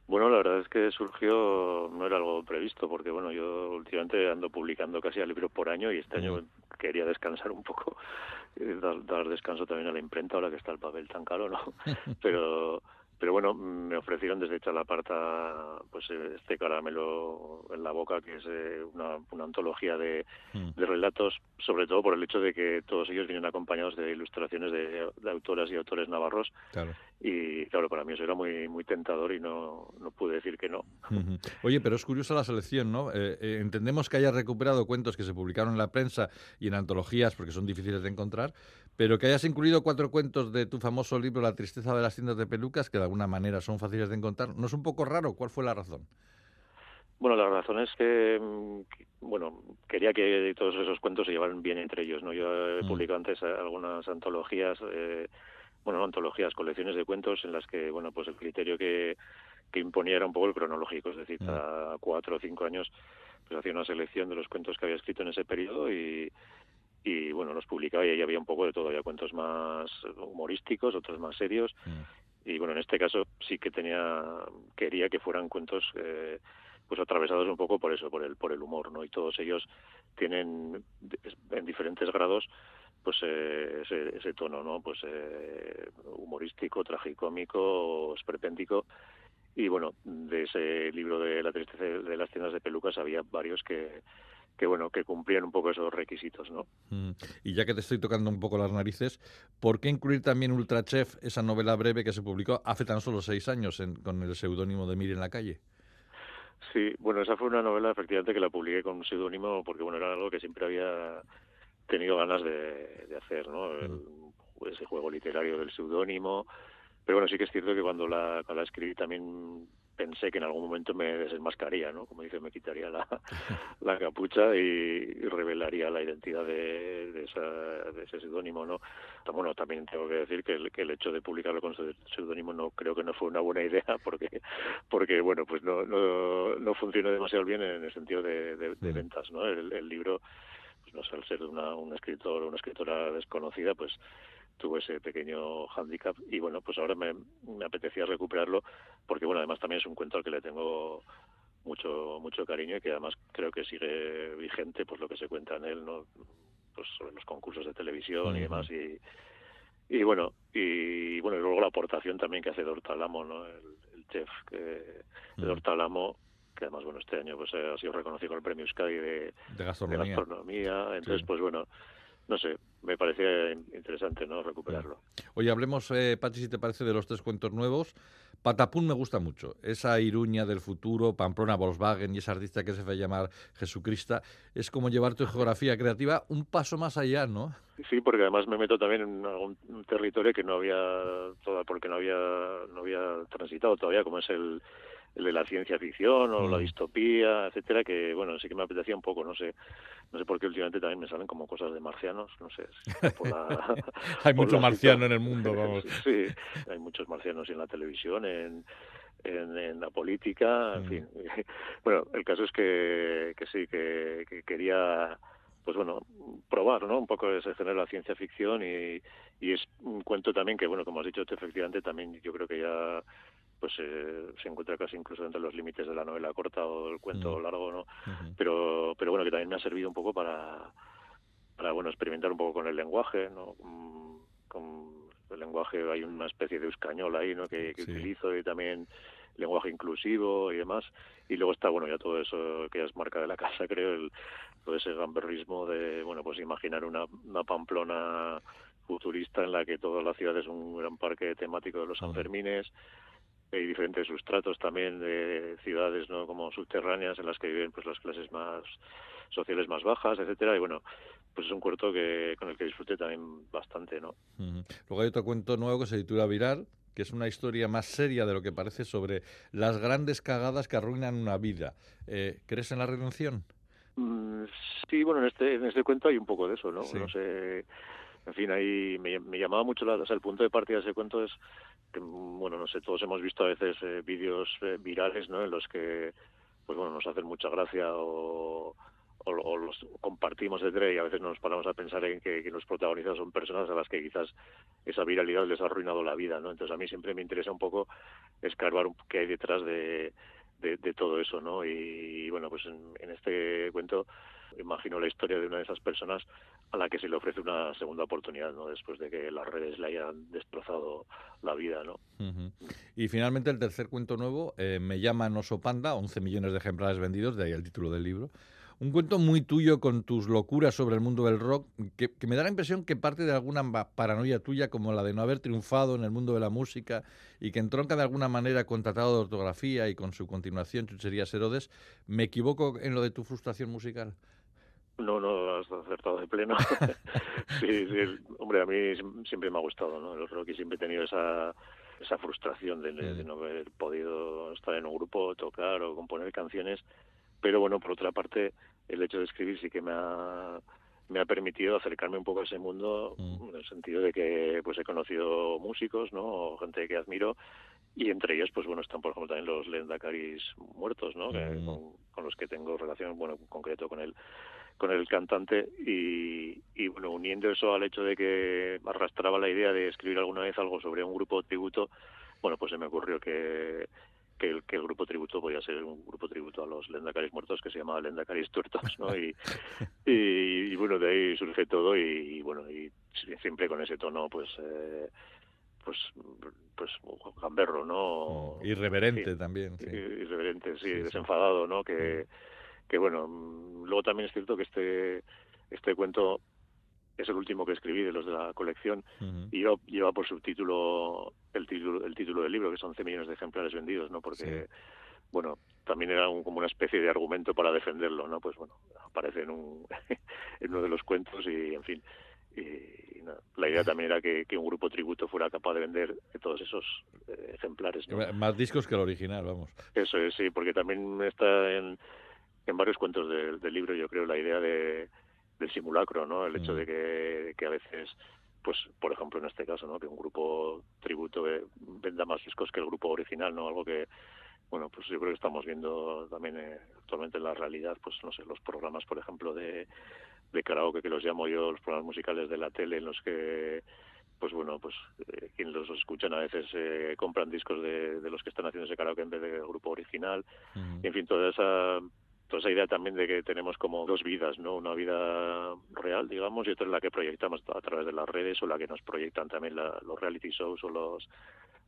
Bueno, la verdad es que surgió, no era algo previsto, porque bueno, yo últimamente ando publicando casi a libro por año y este año quería descansar un poco, dar, dar descanso también a la imprenta ahora que está el papel tan caro, ¿no? Pero pero bueno, me ofrecieron desde Chalaparta pues este caramelo en la boca, que es eh, una, una, antología de, mm. de, relatos, sobre todo por el hecho de que todos ellos vienen acompañados de ilustraciones de, autoras y autores navarros. Y claro, para mí eso era muy, muy tentador y no, no pude decir que no. Oye, pero es curiosa la selección, ¿no? Eh, eh, entendemos que hayas recuperado cuentos que se publicaron en la prensa y en antologías porque son difíciles de encontrar, pero que hayas incluido cuatro cuentos de tu famoso libro La tristeza de las tiendas de pelucas, que de alguna manera son fáciles de encontrar, ¿no es un poco raro? ¿Cuál fue la razón? Bueno, la razón es que, mm, bueno, quería que todos esos cuentos se llevaran bien entre ellos, ¿no? Yo he mm. publicado antes algunas antologías, eh, bueno, antologías, colecciones de cuentos en las que, bueno, pues el criterio que, que imponía era un poco el cronológico, es decir, mm. a cuatro o cinco años, pues hacía una selección de los cuentos que había escrito en ese periodo y, y bueno, los publicaba y ahí había un poco de todo, había cuentos más humorísticos, otros más serios mm. y bueno, en este caso sí que tenía, quería que fueran cuentos eh, pues atravesados un poco por eso, por el, por el humor, ¿no? Y todos ellos tienen en diferentes grados pues eh, ese, ese, tono, ¿no? Pues eh, humorístico, tragicómico, esperpéntico y bueno, de ese libro de la tristeza de las tiendas de pelucas había varios que que bueno que cumplían un poco esos requisitos no mm. y ya que te estoy tocando un poco las narices por qué incluir también Ultrachef esa novela breve que se publicó hace tan solo seis años con el seudónimo de Mir en la calle sí bueno esa fue una novela efectivamente que la publiqué con un seudónimo porque bueno era algo que siempre había tenido ganas de, hacer no mm. ese juego literario del seudónimo pero bueno sí que es cierto que cuando la, escribí también pensé que en algún momento me desenmascaría, ¿no? Como dice, me quitaría la, la capucha y, revelaría la identidad de, de, esa, de ese seudónimo, ¿no? Bueno, también tengo que decir que el, que el hecho de publicarlo con su seudónimo no creo que no fue una buena idea porque, porque bueno, pues no, no, no funcionó demasiado bien en el sentido de, de, mm. ventas, ¿no? El, el libro, pues no sé, al ser una, un escritor o una escritora desconocida, pues tuvo ese pequeño hándicap y bueno, pues ahora me, me, apetecía recuperarlo porque bueno, además también es un cuento al que le tengo mucho mucho cariño y que además creo que sigue vigente pues lo que se cuenta en él, ¿no? Pues sobre los concursos de televisión y demás y y bueno, y bueno, y luego la aportación también que hace Dortalamo, ¿no? El, chef que de Dortalamo que además bueno este año pues ha sido reconocido con el premio Sky de, de gastronomía. entonces pues bueno no sé, me parecía interesante no recuperarlo. Oye, hablemos, eh, Pati, si te parece, de los tres cuentos nuevos. Patapún me gusta mucho. Esa Iruña del futuro, Pamplona, Volkswagen y esa artista que se va a llamar Jesucrista, es como llevar tu geografía creativa un paso más allá, ¿no? Sí, porque además me meto también en algún territorio que no había, toda, porque no había, no había transitado todavía, como es el, el de la ciencia ficción o la mm. distopía, etcétera, que bueno, sí que me apetecía un poco, no sé, no sé por qué últimamente también me salen como cosas de marcianos, no sé. hay mucho marciano en el mundo, vamos. sí, hay muchos marcianos en la televisión, en, en, la política, en mm. fin. Bueno, el caso es que, que sí, que, quería pues bueno, probar, ¿no? Un poco ese género de la ciencia ficción y, y es un cuento también que, bueno, como has dicho, efectivamente también yo creo que ya pues eh, se encuentra casi incluso dentro de los límites de la novela corta o el cuento largo, ¿no? Pero pero bueno, que también me ha servido un poco para para bueno, experimentar un poco con el lenguaje, ¿no? Mm, con el lenguaje hay una especie de escañol ahí, ¿no? Que, que utilizo y también lenguaje inclusivo y demás. Y luego está, bueno, ya todo eso que es marca de la casa, creo, el, todo ese gamberrismo de, bueno, pues imaginar una, una Pamplona futurista en la que toda la ciudad es un gran parque temático de los Sanfermines. Hay diferentes sustratos también de ciudades, ¿no? Como subterráneas en las que viven pues las clases más sociales más bajas, etcétera. Y bueno, pues es un cuento que con el que disfruté también bastante, ¿no? Luego hay otro cuento nuevo que se titula Viral, que es una historia más seria de lo que parece sobre las grandes cagadas que arruinan una vida. Eh, ¿Crees en la redención? Mm, sí, bueno, en este, en este cuento hay un poco de eso, ¿no? No sé, en fin, ahí me, llamaba mucho la, o sea, el punto de partida de ese cuento es bueno, no sé, todos hemos visto a veces eh, vídeos eh, virales, ¿no? En los que, pues bueno, nos hacen mucha gracia o, o, los compartimos de y a veces nos paramos a pensar en que, los protagonistas son personas a las que quizás esa viralidad les ha arruinado la vida, ¿no? Entonces a mí siempre me interesa un poco escarbar qué hay detrás de, de, todo eso, ¿no? Y, bueno, pues en, este cuento imagino la historia de una de esas personas a la que se le ofrece una segunda oportunidad, ¿no? Después de que las redes le hayan destrozado la vida, ¿no? Y finalmente el tercer cuento nuevo, eh, Me llama Oso Panda, 11 millones de ejemplares vendidos, de ahí el título del libro. Un cuento muy tuyo con tus locuras sobre el mundo del rock, que, me da la impresión que parte de alguna paranoia tuya, como la de no haber triunfado en el mundo de la música y que entronca de alguna manera con Tratado de Ortografía y con su continuación, Chucherías Herodes. ¿Me equivoco en lo de tu frustración musical? No, no, has acertado de pleno. sí, sí, hombre, a mí siempre me ha gustado, ¿no? El rock y siempre he tenido esa, esa frustración de, de, no haber podido estar en un grupo, tocar o componer canciones pero bueno, por otra parte, el hecho de escribir sí que me ha, me ha permitido acercarme un poco a ese mundo mm. en el sentido de que pues he conocido músicos, ¿no? gente que admiro y entre ellos pues bueno están por ejemplo también los Lendakaris muertos, ¿no? Mm. con, los que tengo relación bueno en concreto con el con el cantante y, y bueno uniendo eso al hecho de que arrastraba la idea de escribir alguna vez algo sobre un grupo tributo bueno pues se me ocurrió que que el, que el grupo tributo podía ser un grupo tributo a los Lendacaris muertos que se llamaba Lendacaris tuertos, ¿no? Y, y, bueno, de ahí surge todo y, bueno, y siempre con ese tono, pues... Eh, pues pues gamberro, ¿no? Mm, irreverente también. Sí. Irreverente, sí, desenfadado, ¿no? Que, mm. Que bueno, luego también es cierto que este este cuento es el último que escribí de los de la colección y yo, lleva por subtítulo el título el título del libro que son 11 millones de ejemplares vendidos no porque bueno también era como una especie de argumento para defenderlo no pues bueno aparece en, un, en uno de los cuentos y en fin y, la idea también era que, un grupo tributo fuera capaz de vender todos esos eh, ejemplares más discos que el original vamos. Eso es sí porque también está en, en varios cuentos del libro yo creo la idea de del simulacro, ¿no? El hecho mm. de que, que a veces pues por ejemplo en este caso no que un grupo tributo venda más discos que el grupo original no algo que bueno pues yo creo que estamos viendo también eh, actualmente en la realidad pues no sé los programas por ejemplo de de karaoke que los llamo yo los programas musicales de la tele en los que pues bueno pues eh, quienes los escuchan a veces eh, compran discos de, de, los que están haciendo ese karaoke en vez del grupo original y en fin toda esa toda esa idea también de que tenemos como dos vidas, ¿no? Una vida real, digamos, y otra es la que proyectamos a través de las redes o la que nos proyectan también los reality shows o los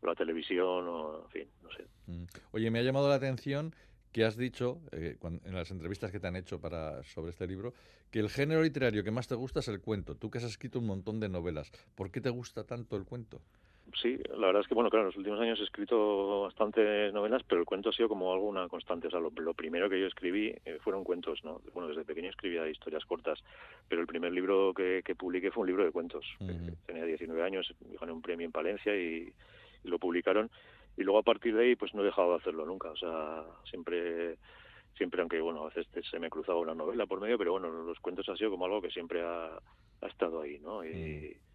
la televisión o en fin, no sé. Mm. Oye, me ha llamado la atención que has dicho eh, en las entrevistas que te han hecho para sobre este libro que el género literario que más te gusta es el cuento. Tú que has escrito un montón de novelas, ¿por qué te gusta tanto el cuento? Sí, la verdad es que, bueno, claro, en los últimos años he escrito bastantes novelas, pero el cuento ha sido como algo una constante. O sea, lo, primero que yo escribí eh, fueron cuentos, ¿no? Bueno, desde pequeño escribía historias cortas, pero el primer libro que, que publiqué fue un libro de cuentos. tenía 19 años, gané un premio en Palencia y, lo publicaron. Y luego a partir de ahí, pues no he dejado de hacerlo nunca. O sea, siempre siempre aunque bueno a veces se me cruzaba una novela por medio pero bueno los cuentos ha sido como algo que siempre ha, ha estado ahí no y, mm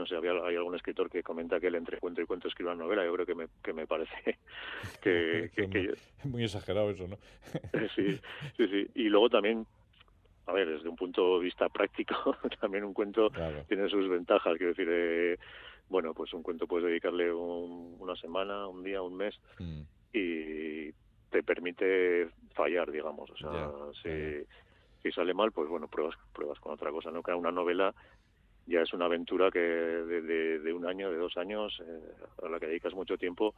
no sé, había, hay algún escritor que comenta que él entre cuento y cuento escribe una novela, yo creo que me, que me parece que... muy, exagerado eso, ¿no? sí, sí, sí. Y luego también a ver, desde un punto de vista práctico, también un cuento tiene sus ventajas. Quiero decir, eh, bueno, pues un cuento puedes dedicarle una semana, un día, un mes Mm. y te permite fallar, digamos. O sea, si, si sale mal, pues bueno, pruebas, pruebas con otra cosa. No que una novela ya es una aventura que de, de- de un año, de dos años, eh, a la que dedicas mucho tiempo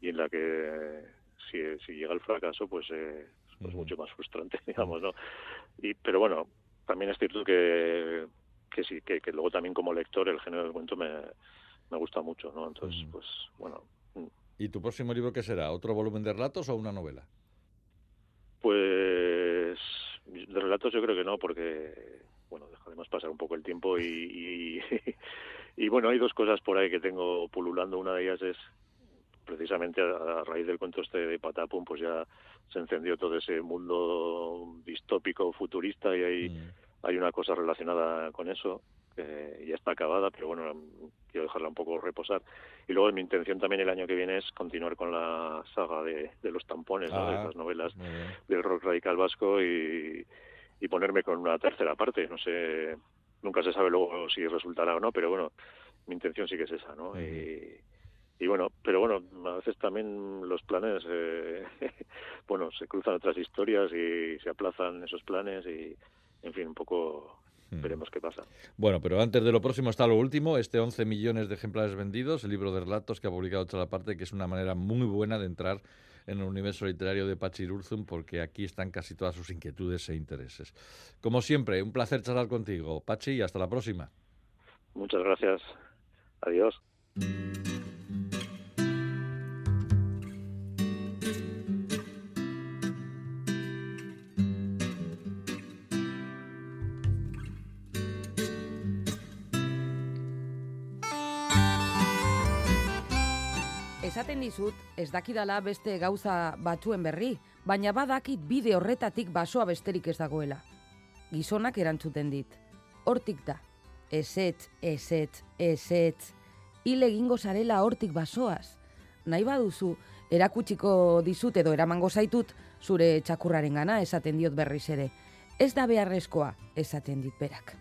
y en la que si, si llega el fracaso, pues eh, es pues mucho más frustrante, digamos, ¿no? Y, pero bueno, también es cierto que, que sí, que, que luego también como lector el género del cuento me, me gusta mucho, ¿no? Entonces, pues bueno, mm, ¿Y tu próximo libro qué será? ¿Otro volumen de relatos o una novela? Pues de relatos yo creo que no, porque bueno, dejaremos pasar un poco el tiempo y, y, y, bueno, hay dos cosas por ahí que tengo pululando. Una de ellas es precisamente a, raíz del cuento este de Patapum, pues ya se encendió todo ese mundo distópico, futurista y hay, Mm. hay una cosa relacionada con eso que ya está acabada, pero bueno, quiero dejarla un poco reposar. Y luego mi intención también el año que viene es continuar con la saga de, de los tampones, ¿no? de Ah, las novelas muy bien. del rock radical vasco y, y ponerme con una tercera parte. No sé, nunca se sabe luego si resultará o no, pero bueno, mi intención sí que es esa, ¿no? Y, y bueno, pero bueno, a veces también los planes, eh, bueno, se cruzan otras historias y se aplazan esos planes y, en fin, un poco veremos qué pasa. Bueno, pero antes de lo próximo está lo último, este 11 millones de ejemplares vendidos, el libro de relatos que ha publicado otra parte, que es una manera muy buena de entrar en el universo literario de Pachi Urzum, porque aquí están casi todas sus inquietudes e intereses. Como siempre, un placer charlar contigo, Pachi, y hasta la próxima. Muchas gracias. Adiós. Esaten dizut, ez dakidala beste gauza batzuen berri, baina badakit bide horretatik basoa besterik ez dagoela. Gizonak erantzuten dit. Hortik da. Ezetz, ezetz, ezetz. Hil egingo zarela hortik basoaz. Nahi baduzu, erakutsiko dizut edo eramango zaitut zure txakurraren gana esaten diot berriz ere. Ez da beharrezkoa, esaten dit berak.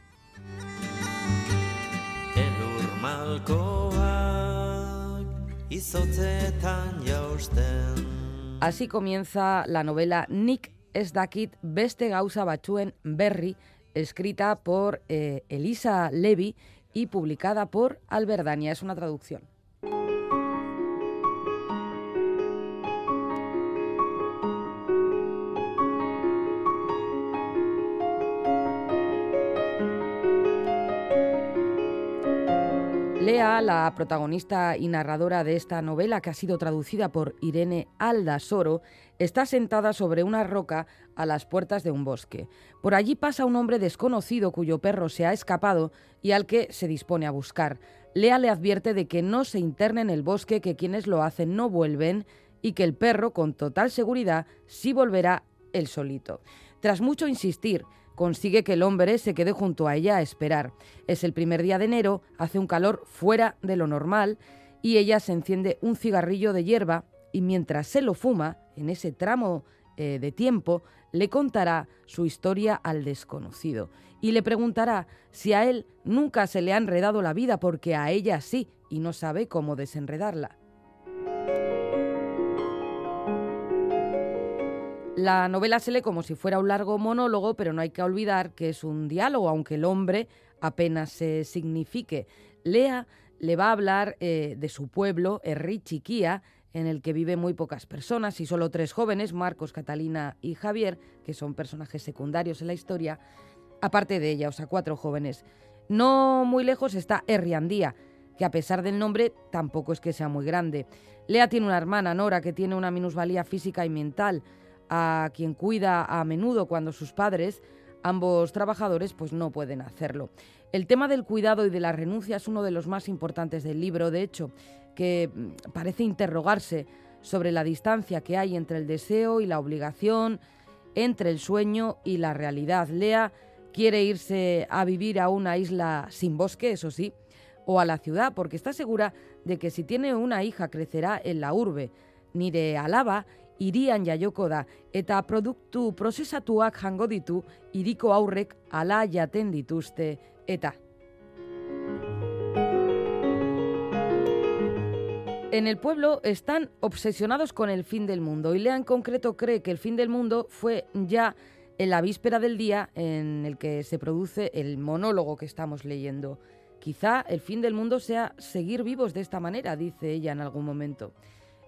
Elur malkoak Así comienza la novela Nik ez dakit beste gauza batzuen berri, escrita por eh, Elisa Levy y publicada por Alberdania. Es una traducción. Lea, la protagonista y narradora de esta novela, que ha sido traducida por Irene Aldasoro, está sentada sobre una roca a las puertas de un bosque. Por allí pasa un hombre desconocido cuyo perro se ha escapado y al que se dispone a buscar. Lea le advierte de que no se interne en el bosque, que quienes lo hacen no vuelven y que el perro, con total seguridad, sí volverá él solito. Tras mucho insistir, consigue que el hombre se quede junto a ella a esperar. Es el primer día de enero, hace un calor fuera de lo normal y ella se enciende un cigarrillo de hierba y mientras se lo fuma, en ese tramo eh, de tiempo, le contará su historia al desconocido y le preguntará si a él nunca se le ha enredado la vida porque a ella sí y no sabe cómo desenredarla. La novela se lee como si fuera un largo monólogo, pero no hay que olvidar que es un diálogo, aunque el hombre apenas se signifique. Lea le va a hablar eh, de su pueblo, Herri Chiquía, en el que viven muy pocas personas y solo tres jóvenes, Marcos, Catalina y Javier, que son personajes secundarios en la historia, aparte de ella, o sea, cuatro jóvenes. No muy lejos está Herriandía, que a pesar del nombre tampoco es que sea muy grande. Lea tiene una hermana, Nora, que tiene una minusvalía física y mental, a quien cuida a menudo cuando sus padres, ambos trabajadores, pues no pueden hacerlo. El tema del cuidado y de la renuncia es uno de los más importantes del libro, de hecho, que mm, parece interrogarse sobre la distancia que hay entre el deseo y la obligación, entre el sueño y la realidad. Lea quiere irse a vivir a una isla sin bosque, eso sí, o a la ciudad, porque está segura de que si tiene una hija crecerá en la urbe, ni de Alaba irian jaioko eta produktu prozesatuak jango ditu aurrek ala eta En el pueblo están obsesionados con el fin del mundo y Lea en concreto cree que el fin del mundo fue ya en la víspera del día en el que se produce el monólogo que estamos leyendo. Quizá el fin del mundo sea seguir vivos de esta manera, dice ella en algún momento.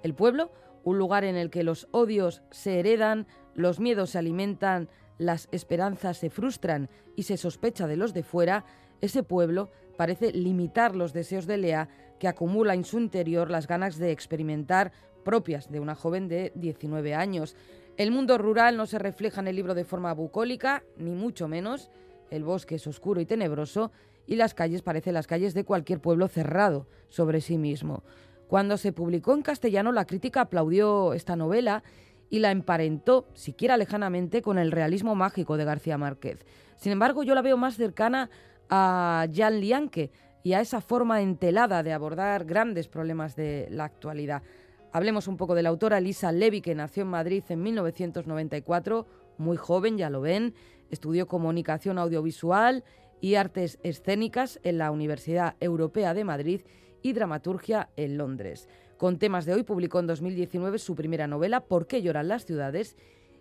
El pueblo, un lugar en el que los odios se heredan, los miedos se alimentan, las esperanzas se frustran y se sospecha de los de fuera, ese pueblo parece limitar los deseos de Lea, que acumula en su interior las ganas de experimentar propias de una joven de 19 años. El mundo rural no se refleja en el libro de forma bucólica, ni mucho menos. El bosque es oscuro y tenebroso y las calles parecen las calles de cualquier pueblo cerrado sobre sí mismo. Cuando se publicó en castellano, la crítica aplaudió esta novela y la emparentó, siquiera lejanamente, con el realismo mágico de García Márquez. Sin embargo, yo la veo más cercana a Jan Lianque y a esa forma entelada de abordar grandes problemas de la actualidad. Hablemos un poco de la autora Lisa Levy, que nació en Madrid en 1994, muy joven, ya lo ven, estudió comunicación audiovisual y artes escénicas en la Universidad Europea de Madrid y dramaturgia en Londres. Con temas de hoy publicó en 2019 su primera novela, ¿Por qué lloran las ciudades?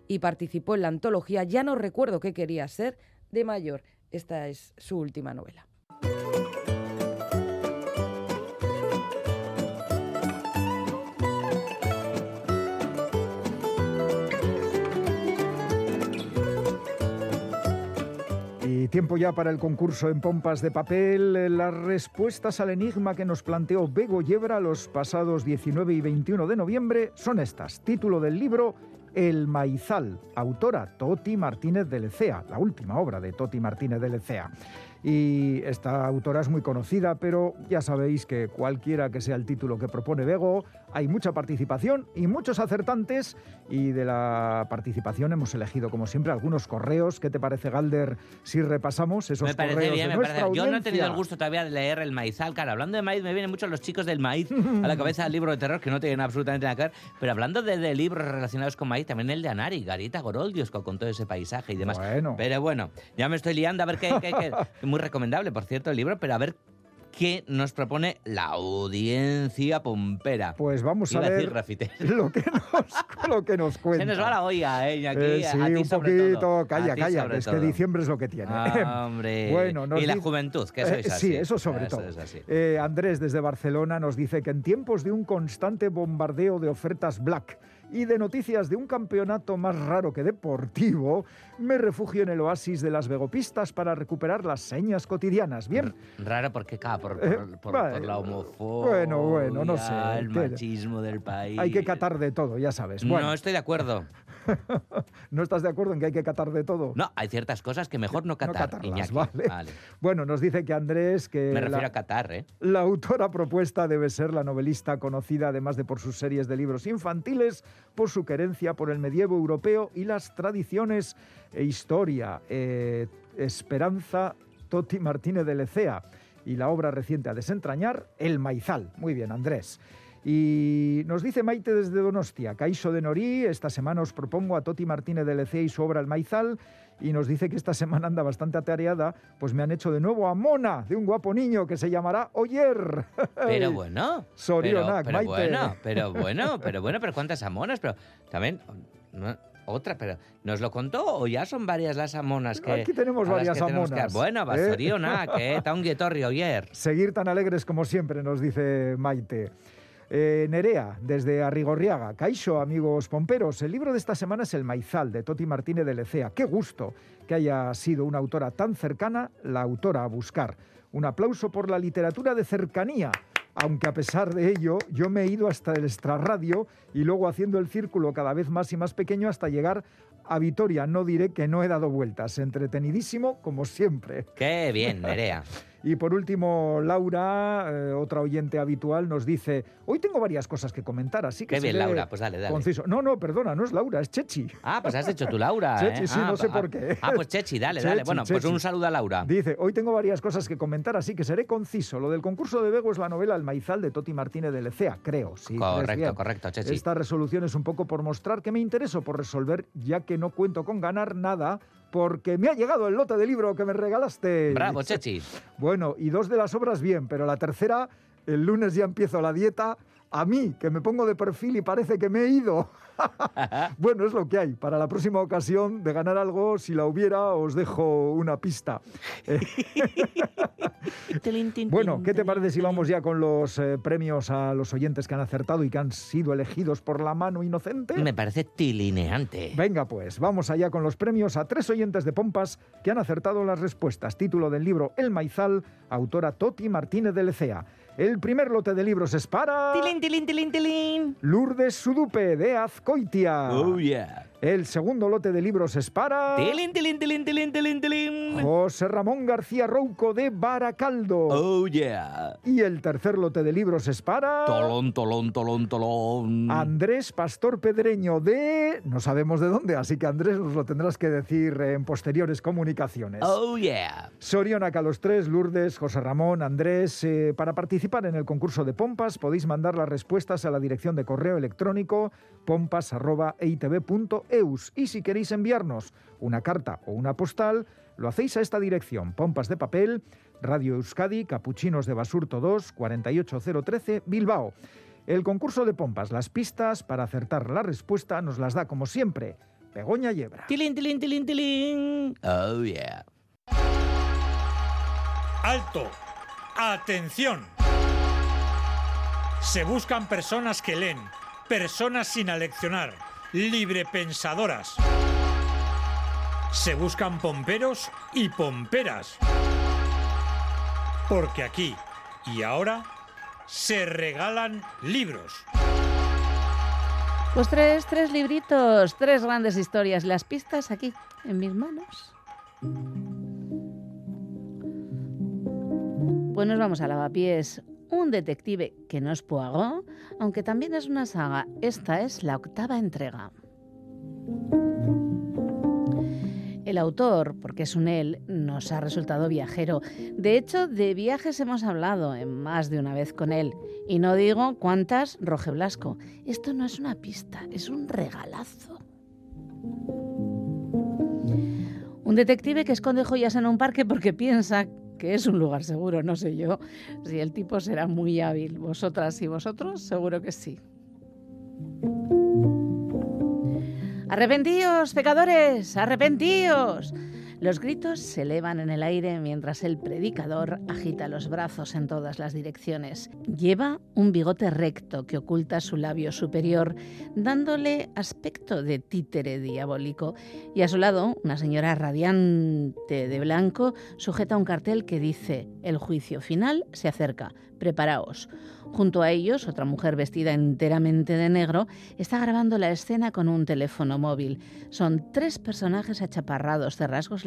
y participó en la antología Ya no recuerdo qué quería ser de mayor. Esta es su última novela. Y tiempo ya para el concurso en pompas de papel. Las respuestas al enigma que nos planteó Bego Yebra los pasados 19 y 21 de noviembre son estas. Título del libro El Maizal, autora Toti Martínez de Lecea, la última obra de Toti Martínez de Lecea. Y esta autora es muy conocida, pero ya sabéis que cualquiera que sea el título que propone Bego, hay mucha participación y muchos acertantes. Y de la participación hemos elegido, como siempre, algunos correos. ¿Qué te parece, Galder, si repasamos esos Me parece correos bien, de me parece nuestra Yo no he audiencia? tenido el gusto todavía de leer el maizal. Claro, hablando de maíz, me vienen mucho los chicos del maíz a la cabeza del libro de terror que no tienen absolutamente nada que ver. Pero hablando de, de libros relacionados con maíz, también el de Anari, Garita Goroldios, con, con todo ese paisaje y demás. Bueno. Pero bueno, ya me estoy liando a ver qué. qué- qué- Muy recomendable, por cierto, el libro, pero a ver qué nos propone la audiencia pompera. Pues vamos a ver decir Rafite. lo que nos, lo que nos cuenta. Se nos va la olla, ¿eh? Aquí, Eh, sí, a ti un sobre poquito, todo. A calla, calla, es que diciembre es lo que tiene. Ah, hombre. Bueno, nos y la juventud, que Eh, sois así. Sí, eso sobre Eso todo. es así. Eh, Andrés desde Barcelona nos dice que en tiempos de un constante bombardeo de ofertas black y de noticias de un campeonato más raro que deportivo, me refugio en el oasis de las vegopistas para recuperar las señas cotidianas. Bien, Raro porque, claro, por, por- Eh, por- vale. por la homofobia, Bueno, bueno, no sé, el machismo del país. hay que catar de todo, ya sabes. Bueno, No estoy de acuerdo. ¿no estás de acuerdo en que hay que catar de todo? No, hay ciertas cosas que mejor no catar, catarlas, Iñaki. vale. Bueno, nos dice que Andrés, que Me la- refiero a catar, ¿eh? La autora propuesta debe ser la novelista conocida, además de por sus series de libros infantiles, por su querencia por el medievo europeo y las tradiciones e historia. Eh, Esperanza Toti Martínez de Lecea y la obra reciente a desentrañar, El Maizal. Muy bien, Andrés. Y nos dice Maite desde Donostia, Caixo de Norí, esta semana os propongo a Toti Martínez de Lecea y su obra El Maizal, y nos dice que esta semana anda bastante atareada, pues me han hecho de nuevo a Mona, de un guapo niño que se llamará Oyer. Pero bueno. Pero, Sorionak, pero Maite. bueno, pero bueno, pero bueno, pero cuántas amonas, pero también no, otra, pero ¿nos lo contó o ya son varias las amonas que Aquí tenemos varias que tenemos que- amonas, Bueno, ¿eh? Basorio, que está un guetorrio ayer. Seguir tan alegres como siempre, nos dice Maite. Eh, Nerea, desde Arrigorriaga. Caixo, amigos pomperos. El libro de esta semana es El Maizal, de Toti Martínez de Lecea. Qué gusto que haya sido una autora tan cercana, la autora a buscar. Un aplauso por la literatura de cercanía. Aunque a pesar de ello, yo me he ido hasta el extrarradio y luego haciendo el círculo cada vez más y más pequeño hasta llegar a Vitoria. No diré que no he dado vueltas. Entretenidísimo como siempre. Qué bien, Nerea. Y por último, Laura, eh, otra oyente habitual, nos dice, hoy tengo varias cosas que comentar, así que Qué bien, Laura, pues dale, dale. conciso". No, no, perdona, no es Laura, es Chechi. Ah, pues has hecho tú, Laura. Chechi, ¿eh? sí, Ah, no sé ah, por qué. Ah, pues Chechi, dale, dale. Chechi, Bueno, pues un saludo a Laura. Dice, hoy tengo varias cosas que comentar, así que seré conciso. Lo del concurso de Bego es la novela El Maizal de Toti Martínez de Lecea, creo. Sí, Correcto, correcto, Chechi. Esta resolución es un poco por mostrar que me intereso por resolver, ya que no cuento con ganar nada, porque me ha llegado el lote de libro que me regalaste. Bravo, Chechi. Bueno, y dos de las obras bien, pero la tercera, el lunes ya empiezo la dieta. A mí, que me pongo de perfil y parece que me he ido. bueno, es lo que hay. Para la próxima ocasión de ganar algo, si la hubiera, os dejo una pista. Bueno, ¿qué te parece si vamos ya con los eh, premios a los oyentes que han acertado y que han sido elegidos por la mano inocente? Me parece tilineante. Venga, pues, vamos allá con los premios a tres oyentes de Pompas que han acertado las respuestas. Título del libro El Maizal, autora Toti Martínez de Lecea. El primer lote de libros es para... Tilín, tilín, tilín, tilín. Lourdes Sudupe, de Azcoitia. Oh, yeah. El segundo lote de libros es para... Tilín, tilín, tilín, tilín, tilín, tilín. José Ramón García Rouco, de Baracaldo. Oh, yeah. Y el tercer lote de libros es para... Tolón, tolón, tolón, tolón. Andrés Pastor Pedreño de... No sabemos de dónde, así que Andrés nos lo tendrás que decir en posteriores comunicaciones. Oh, yeah. Sorionaca los tres, Lourdes, José Ramón, Andrés. eh, para participar en el concurso de Pompas podéis mandar las respuestas a la dirección de correo electrónico pompas.eitv.eus. Y si queréis enviarnos una carta o una postal, lo hacéis a esta dirección, Pompas de Papel, Radio Euskadi, Capuchinos de Basurto 2, 48013, Bilbao. El concurso de Pompas, las pistas para acertar la respuesta nos las da como siempre Begoña Yebra. Tilín, tilín, tilín, tilín. Oh, yeah. Alto. Atención. Se buscan personas que leen, personas sin aleccionar, librepensadoras. Se buscan pomperos y pomperas. Porque aquí y ahora se regalan libros. Pues tres, tres libritos, tres grandes historias. Las pistas aquí, en mis manos. Pues nos vamos a Lavapiés. Un detective que no es Poirot, aunque también es una saga. Esta es la octava entrega. El autor, porque es un él, nos ha resultado viajero. De hecho, de viajes hemos hablado en más de una vez con él. Y no digo cuántas, Roge Blasco. Esto no es una pista, es un regalazo. Un detective que esconde joyas en un parque porque piensa que es un lugar seguro, no sé yo si el tipo será muy hábil. Vosotras y vosotros, seguro que sí. Arrepentíos, pecadores, arrepentíos. Los gritos se elevan en el aire mientras el predicador agita los brazos en todas las direcciones. Lleva un bigote recto que oculta su labio superior, dándole aspecto de títere diabólico. Y a su lado, una señora radiante de blanco sujeta un cartel que dice: El juicio final se acerca, preparaos. Junto a ellos, otra mujer vestida enteramente de negro está grabando la escena con un teléfono móvil. Son tres personajes achaparrados de rasgos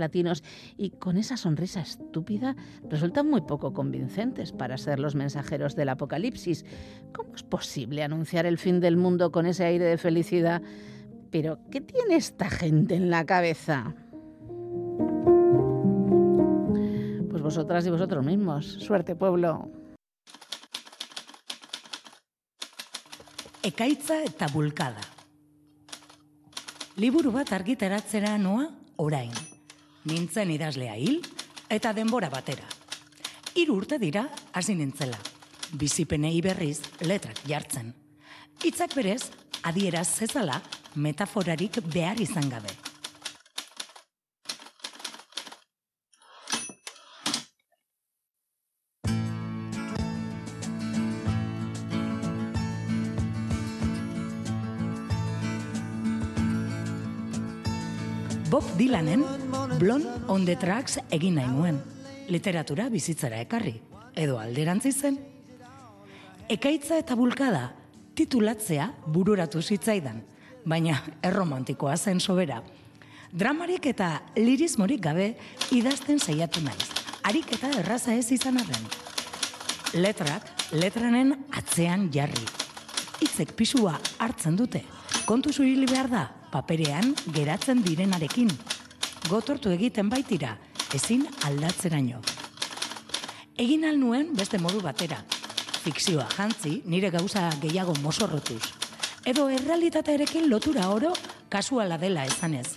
y con esa sonrisa estúpida resultan muy poco convincentes para ser los mensajeros del apocalipsis. ¿Cómo es posible anunciar el fin del mundo con ese aire de felicidad? Pero, ¿qué tiene esta gente en la cabeza? Pues vosotras y vosotros mismos. Suerte, pueblo. Ekaitza eta bulkada. Liburu bat noa orain. Nintzen idazlea hil eta denbora batera. Hiru urte dira hasi nintzela. Bizipenei berriz letrak jartzen. Hitzak berez adieraz zezala metaforarik behar izan gabe. Bob Dylanen Blonde on the Tracks egin nahi nuen. Literatura bizitzara ekarri, edo alderantzi zen. Ekaitza eta bulkada titulatzea bururatu zitzaidan, baina erromantikoa zen sobera. Dramarik eta lirismorik gabe idazten saiatu naiz. ariketa erraza ez izan arren. Letrak, letranen atzean jarri. Hitzek pisua hartzen dute. Kontu zurili behar da, paperean geratzen direnarekin. Gotortu egiten baitira, ezin aldatzeraino. Egin al nuen beste modu batera. Fikzioa jantzi, nire gauza gehiago mosorrotuz. Edo errealitatearekin lotura oro kasuala dela esanez.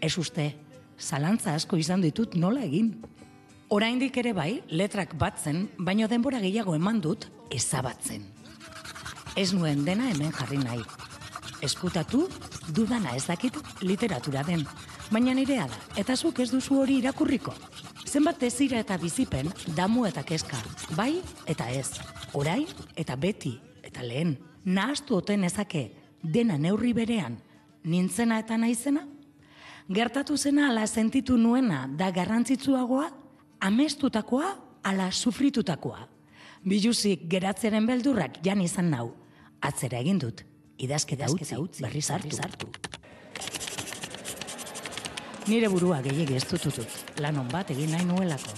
Ez uste, zalantza asko izan ditut nola egin. Oraindik ere bai, letrak batzen, baino denbora gehiago eman dut ezabatzen. Ez nuen dena hemen jarri nahi. Eskutatu, dudana ez dakit literatura den. Baina nirea da, eta zuk ez duzu hori irakurriko. Zenbat dezira eta bizipen, damu eta keska. Bai eta ez. Orain eta beti eta lehen. Nahaztu oten ezake, dena neurri berean, nintzena eta naizena? Gertatu zena ala sentitu nuena da garrantzitsuagoa, amestutakoa ala sufritutakoa. Biluzik geratzeren beldurrak jan izan nau. Atzera egin dut, idazketa utzi, berriz hartu. Nire burua gehiegi ez dututut, lan on bat egin nahi nuelako.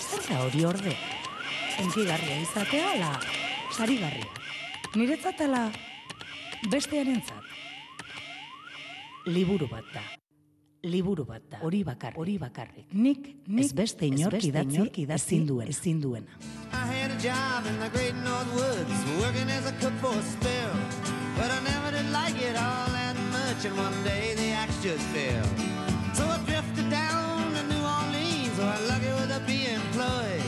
Zer da hori orde? Enkigarria izatea ala sarigarria. Niretzat ala bestearentzat. Liburu bat da. Liburu bat da. Hori bakar, hori bakarrik. Nik, nik ez beste inork idatzi, ezin duen, ezin duena. I had a job in the great North Woods, working as a cook for a spell. But I never did like it all and one day the axe just fell. So I drifted down to New Orleans, where I lucky with a be employed.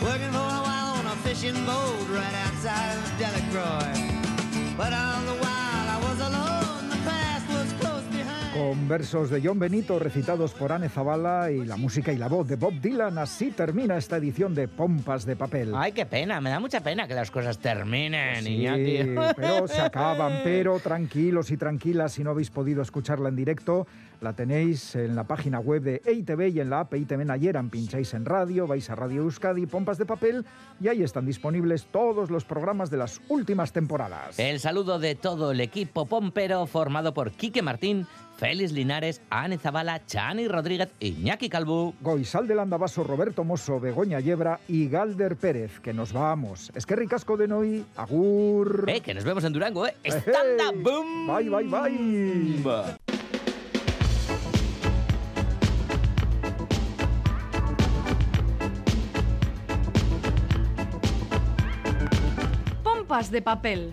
Working for a while on a fishing boat right outside of Delacroix. But all the Con versos de John Benito recitados por Anne Zavala y la música y la voz de Bob Dylan, así termina esta edición de Pompas de Papel. Ay, qué pena, me da mucha pena que las cosas terminen, Sí, Iñaki. pero se acaban, pero tranquilos y tranquilas, si no habéis podido escucharla en directo, la tenéis en la página web de EITV y en la app EITV Nayeran. Pincháis en radio, vais a Radio Euskadi, Pompas de Papel, y ahí están disponibles todos los programas de las últimas temporadas. El saludo de todo el equipo pompero formado por Quique Martín, Félix Linares, Ane Zabala, Chani Rodríguez, Iñaki Calvo. Goizal del Andabaso, Roberto Mosso, Begoña Yebra y Galder Pérez, que nos vamos. Es que ricasco de Noy, Agur. Eh, que nos vemos en Durango, ¿eh? ¡Stand up, boom! Bye, bye, bye. Pompas de papel.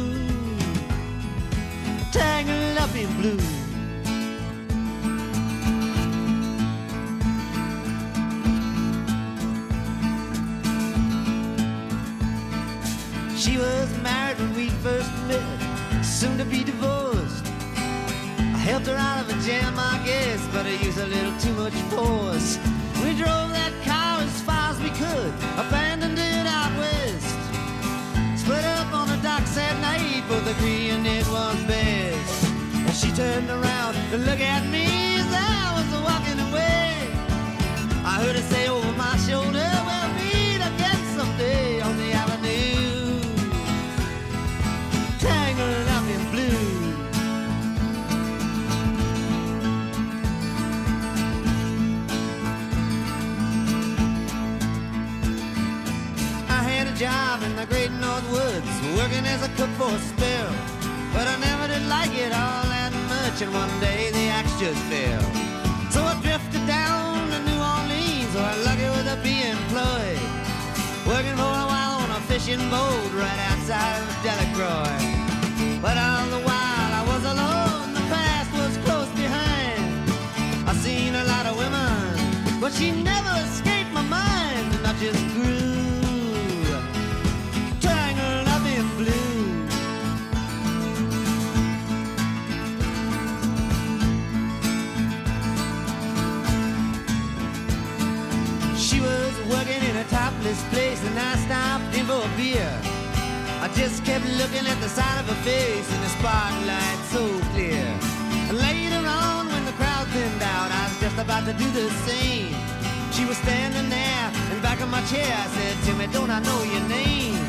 Tangled up in blue. She was married when we first met, soon to be divorced. I helped her out of a jam, I guess, but I used a little too much force. We drove that car as far as we could, docks that night, both agreeing it was best. And she turned around to look at me as I was walking away. I heard her say over my shoulder, we'll meet again someday on the avenue. Tangled up in blue. I had a job in the great North Woods, working as a cook for a spell. But I never did like it all that much, and one day the axe just fell. So I drifted down to New Orleans, where I'm lucky with a be employed. Working for a while on a fishing boat right outside of Delacroix. But all the while I was alone, the past was close behind. I seen a lot of women, but she never escaped my mind, and I just grew this place and I stopped in for a beer. I just kept looking at the side of her face in the spotlight so clear. Later on, when the crowd thinned out, I was just about to do the same. She was standing there in back of my chair. I said, Timmy, don't I know your name?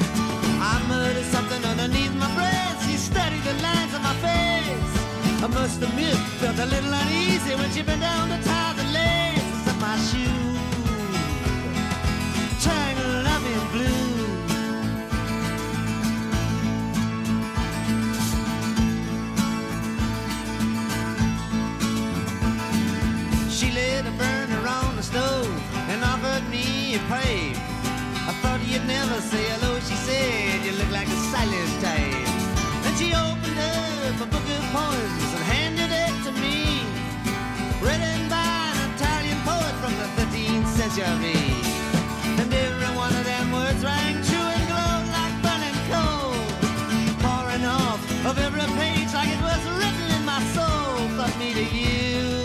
I murdered something underneath my breath. She studied the lines on my face. I must admit, felt a little uneasy when she bent down to tie the laces of my shoes. Me. I thought you'd never say hello, she said. You look like a silent type. Then she opened up a book of poems and handed it to me. Written by an Italian poet from the 13th century. And every one of them words rang true and glowed like burning coal. Pouring off of every page like it was written in my soul. From me to you.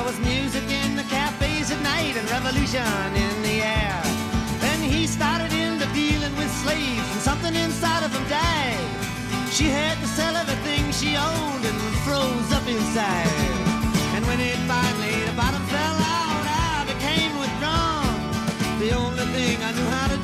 There was music in the cafes at night and revolution in the air. Then he started into dealing with slaves and something inside of him died. She had to sell everything she owned and froze up inside. And when it finally, the bottom fell out, I became withdrawn. The only thing I knew how to